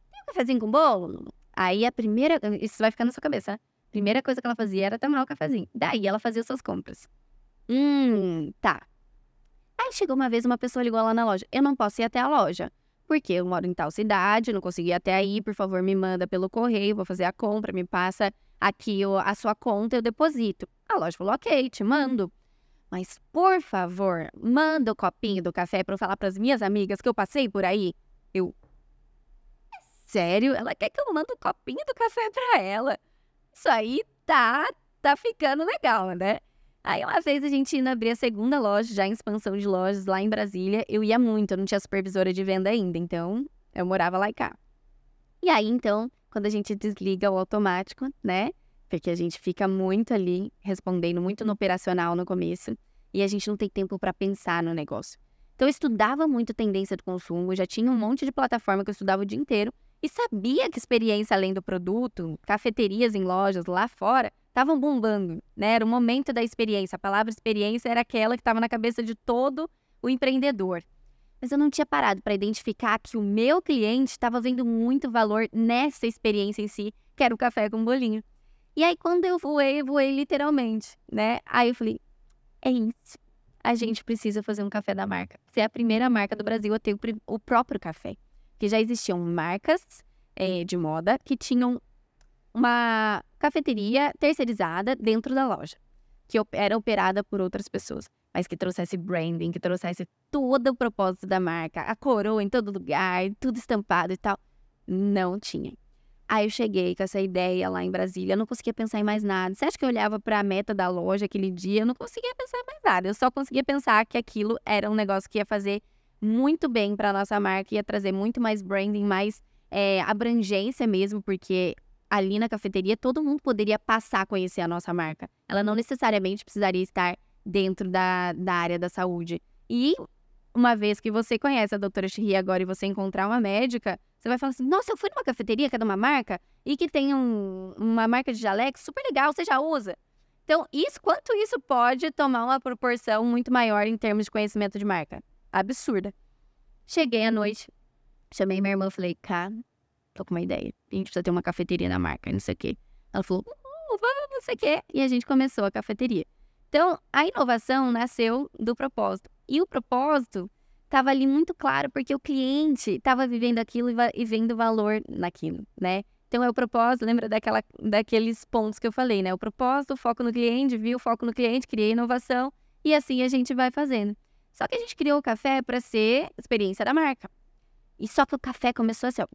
tem um cafezinho com bolo? Aí a primeira, isso vai ficar na sua cabeça, né? Primeira coisa que ela fazia era tomar o cafezinho. Daí ela fazia suas compras. Hum, tá. Aí chegou uma vez uma pessoa ligou lá na loja. Eu não posso ir até a loja. Porque eu moro em tal cidade, não consegui até aí, por favor, me manda pelo correio, vou fazer a compra, me passa aqui a sua conta, eu deposito. A loja falou, ok, te mando. Mas, por favor, manda o copinho do café para eu falar para as minhas amigas que eu passei por aí. Eu, é sério? Ela quer que eu mande o copinho do café para ela. Isso aí tá, tá ficando legal, né? Aí uma vez a gente indo abrir a segunda loja, já em expansão de lojas lá em Brasília, eu ia muito, eu não tinha supervisora de venda ainda, então eu morava lá e cá. E aí, então, quando a gente desliga o automático, né? Porque a gente fica muito ali respondendo muito no operacional no começo e a gente não tem tempo para pensar no negócio. Então eu estudava muito tendência do consumo, já tinha um monte de plataforma que eu estudava o dia inteiro e sabia que experiência além do produto, cafeterias em lojas lá fora estavam bombando, né? Era o momento da experiência. A palavra experiência era aquela que estava na cabeça de todo o empreendedor. Mas eu não tinha parado para identificar que o meu cliente estava vendo muito valor nessa experiência em si, que era o café com bolinho. E aí, quando eu voei, eu voei literalmente, né? Aí eu falei, é isso. A gente precisa fazer um café da marca. Você é a primeira marca do Brasil a ter o, próprio café. Que já existiam marcas é, de moda que tinham uma cafeteria terceirizada dentro da loja, que era operada por outras pessoas, mas que trouxesse branding, que trouxesse todo o propósito da marca, a coroa em todo lugar, tudo estampado e tal. Não tinha. Aí eu cheguei com essa ideia lá em Brasília, eu não conseguia pensar em mais nada. Você acha que eu olhava para a meta da loja aquele dia? Eu não conseguia pensar em mais nada. Eu só conseguia pensar que aquilo era um negócio que ia fazer muito bem para nossa marca, ia trazer muito mais branding, mais é, abrangência mesmo, porque ali na cafeteria todo mundo poderia passar a conhecer a nossa marca. Ela não necessariamente precisaria estar dentro da, da área da saúde. E uma vez que você conhece a doutora Xirri agora e você encontrar uma médica, você vai falar assim: nossa, eu fui numa cafeteria que é de uma marca e que tem um, uma marca de jaleco super legal, você já usa. Então, isso, quanto isso pode tomar uma proporção muito maior em termos de conhecimento de marca? Absurda. Cheguei à noite, chamei minha irmã e falei, cara, tô com uma ideia. A gente precisa ter uma cafeteria na marca, não sei o quê. Ela falou, uh, vamos, não sei o quê. E a gente começou a cafeteria. Então, a inovação nasceu do propósito. E o propósito estava ali muito claro, porque o cliente estava vivendo aquilo e, vendo valor naquilo, né? Então, é o propósito, lembra daquela, daqueles pontos que eu falei, né? O propósito, o foco no cliente, viu o foco no cliente, criei inovação, e assim a gente vai fazendo. Só que a gente criou o café para ser experiência da marca. E só que o café começou assim, ó,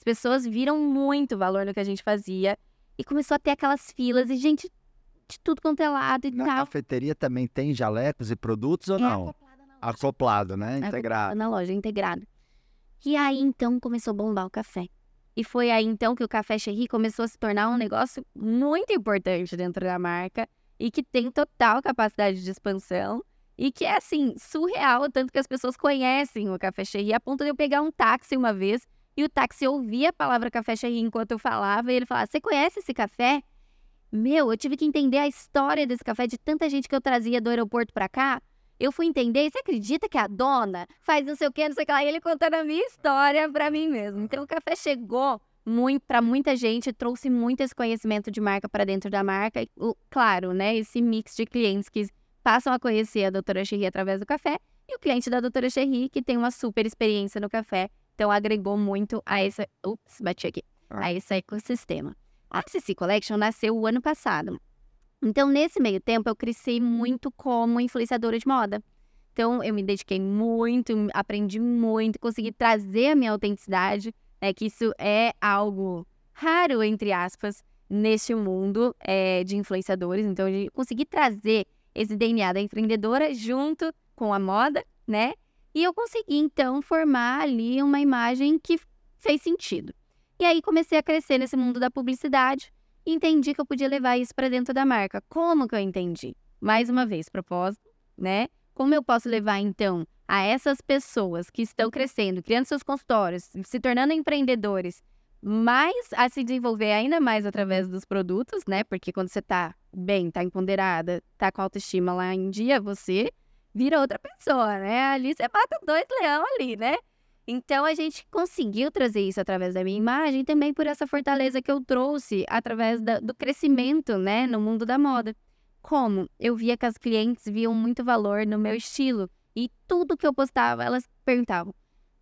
as pessoas viram muito valor no que a gente fazia e começou a ter aquelas filas e gente de tudo quanto é lado e na tal. Na cafeteria também tem jalecos e produtos ou é não? Acoplado, acoplado, né? É integrado. Na loja, integrado. E aí então começou a bombar o café. E foi aí então que o Café Cherry começou a se tornar um negócio muito importante dentro da marca e que tem total capacidade de expansão e que é assim surreal, tanto que as pessoas conhecem o Café Cherry a ponto de eu pegar um táxi uma vez e o táxi ouvia a palavra café cherry enquanto eu falava, e ele falava: Você conhece esse café? Meu, eu tive que entender a história desse café de tanta gente que eu trazia do aeroporto para cá. Eu fui entender, você acredita que a dona faz não sei o que, não sei o que lá, e ele contando a minha história para mim mesmo. Então o café chegou muito para muita gente, trouxe muito esse conhecimento de marca para dentro da marca. E, claro, né, esse mix de clientes que passam a conhecer a doutora Cherry através do café e o cliente da doutora Cherry que tem uma super experiência no café então, agregou muito a esse. Ups, bati aqui. Ah. A esse ecossistema. A CC Collection nasceu o ano passado. Então, nesse meio tempo, eu cresci muito como influenciadora de moda. Então, eu me dediquei muito, aprendi muito, consegui trazer a minha autenticidade, né? Que isso é algo raro, entre aspas, neste mundo é, de influenciadores. Então, eu consegui trazer esse DNA da empreendedora junto com a moda, né? E eu consegui, então, formar ali uma imagem que fez sentido. E aí comecei a crescer nesse mundo da publicidade e entendi que eu podia levar isso para dentro da marca. Como que eu entendi? Mais uma vez, propósito, né? Como eu posso levar, então, a essas pessoas que estão crescendo, criando seus consultórios, se tornando empreendedores, mais a se desenvolver ainda mais através dos produtos, né? Porque quando você tá bem, tá empoderada, tá com autoestima lá em dia, você vira outra pessoa, né? Ali você mata dois leão ali, né? Então a gente conseguiu trazer isso através da minha imagem, também por essa fortaleza que eu trouxe através da, do crescimento, né, no mundo da moda. Como eu via que as clientes viam muito valor no meu estilo e tudo que eu postava, elas perguntavam: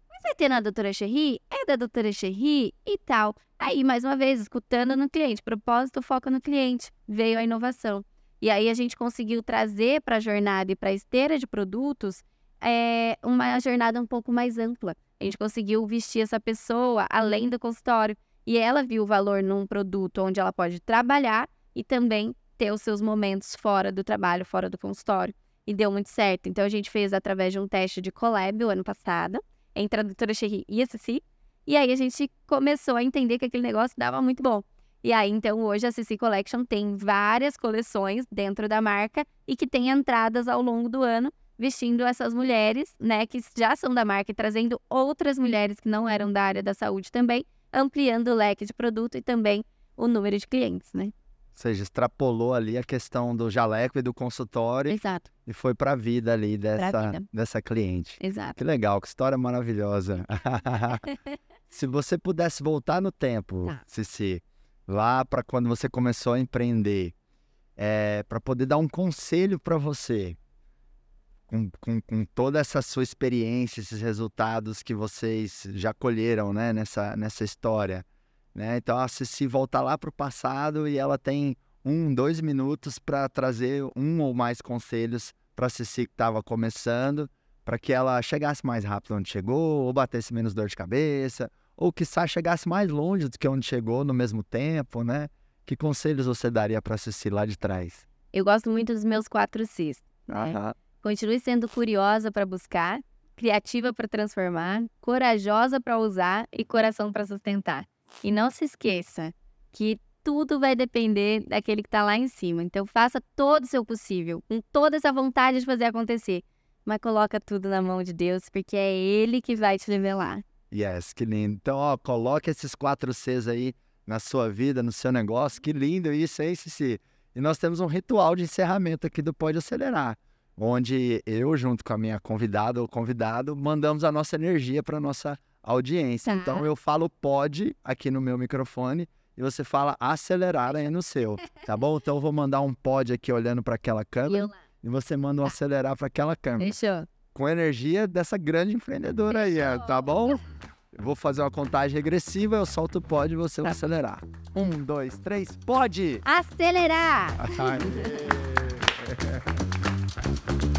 "Mas vai ter na Doutora Cherry? É da Doutora Cherry e tal?". Aí mais uma vez, escutando no cliente, propósito, foco no cliente, veio a inovação. E aí a gente conseguiu trazer para a jornada e para a esteira de produtos é, uma jornada um pouco mais ampla. A gente conseguiu vestir essa pessoa além do consultório. E ela viu o valor num produto onde ela pode trabalhar e também ter os seus momentos fora do trabalho, fora do consultório. E deu muito certo. Então a gente fez através de um teste de collab o ano passado, entre a doutora Cherry e a Ceci. E aí a gente começou a entender que aquele negócio dava muito bom. E aí, então, hoje a CC Collection tem várias coleções dentro da marca e que tem entradas ao longo do ano vestindo essas mulheres, né, que já são da marca e trazendo outras mulheres que não eram da área da saúde também, ampliando o leque de produto e também o número de clientes, né? seja, extrapolou ali a questão do jaleco e do consultório. Exato. E foi para a vida ali dessa, vida. dessa cliente. Exato. Que legal, que história maravilhosa. <laughs> Se você pudesse voltar no tempo, tá. Cici, lá para quando você começou a empreender, é, para poder dar um conselho para você, com, com, com, toda essa sua experiência, esses resultados que vocês já colheram né, nessa, nessa história. Né? Então a Cici volta lá para o passado e ela tem um, dois minutos para trazer um ou mais conselhos para a Cici que estava começando, para que ela chegasse mais rápido onde chegou, ou batesse menos dor de cabeça, ou que chegasse mais longe do que onde chegou no mesmo tempo, né? Que conselhos você daria para a Cici lá de trás? Eu gosto muito dos meus quatro Cs. Né? Continue sendo curiosa para buscar, criativa para transformar, corajosa para usar e coração para sustentar. E não se esqueça que tudo vai depender daquele que está lá em cima. Então faça todo o seu possível, com toda essa vontade de fazer acontecer. Mas coloca tudo na mão de Deus, porque é Ele que vai te revelar. Yes, que lindo. Então, ó, coloque esses quatro Cs aí na sua vida, no seu negócio. Que lindo isso, hein, Cici? E nós temos um ritual de encerramento aqui do Pode Acelerar onde eu, junto com a minha convidada ou convidado, mandamos a nossa energia para nossa audiência. Tá. Então eu falo pode aqui no meu microfone e você fala acelerar aí no seu, tá bom? Então eu vou mandar um pode aqui olhando para aquela câmera e você manda um tá. acelerar para aquela câmera. Fechou. Com a energia dessa grande empreendedora aí, tá bom? Eu vou fazer uma contagem regressiva, eu solto o pode e você tá. vai acelerar. Um, dois, três, pode! Acelerar! <laughs>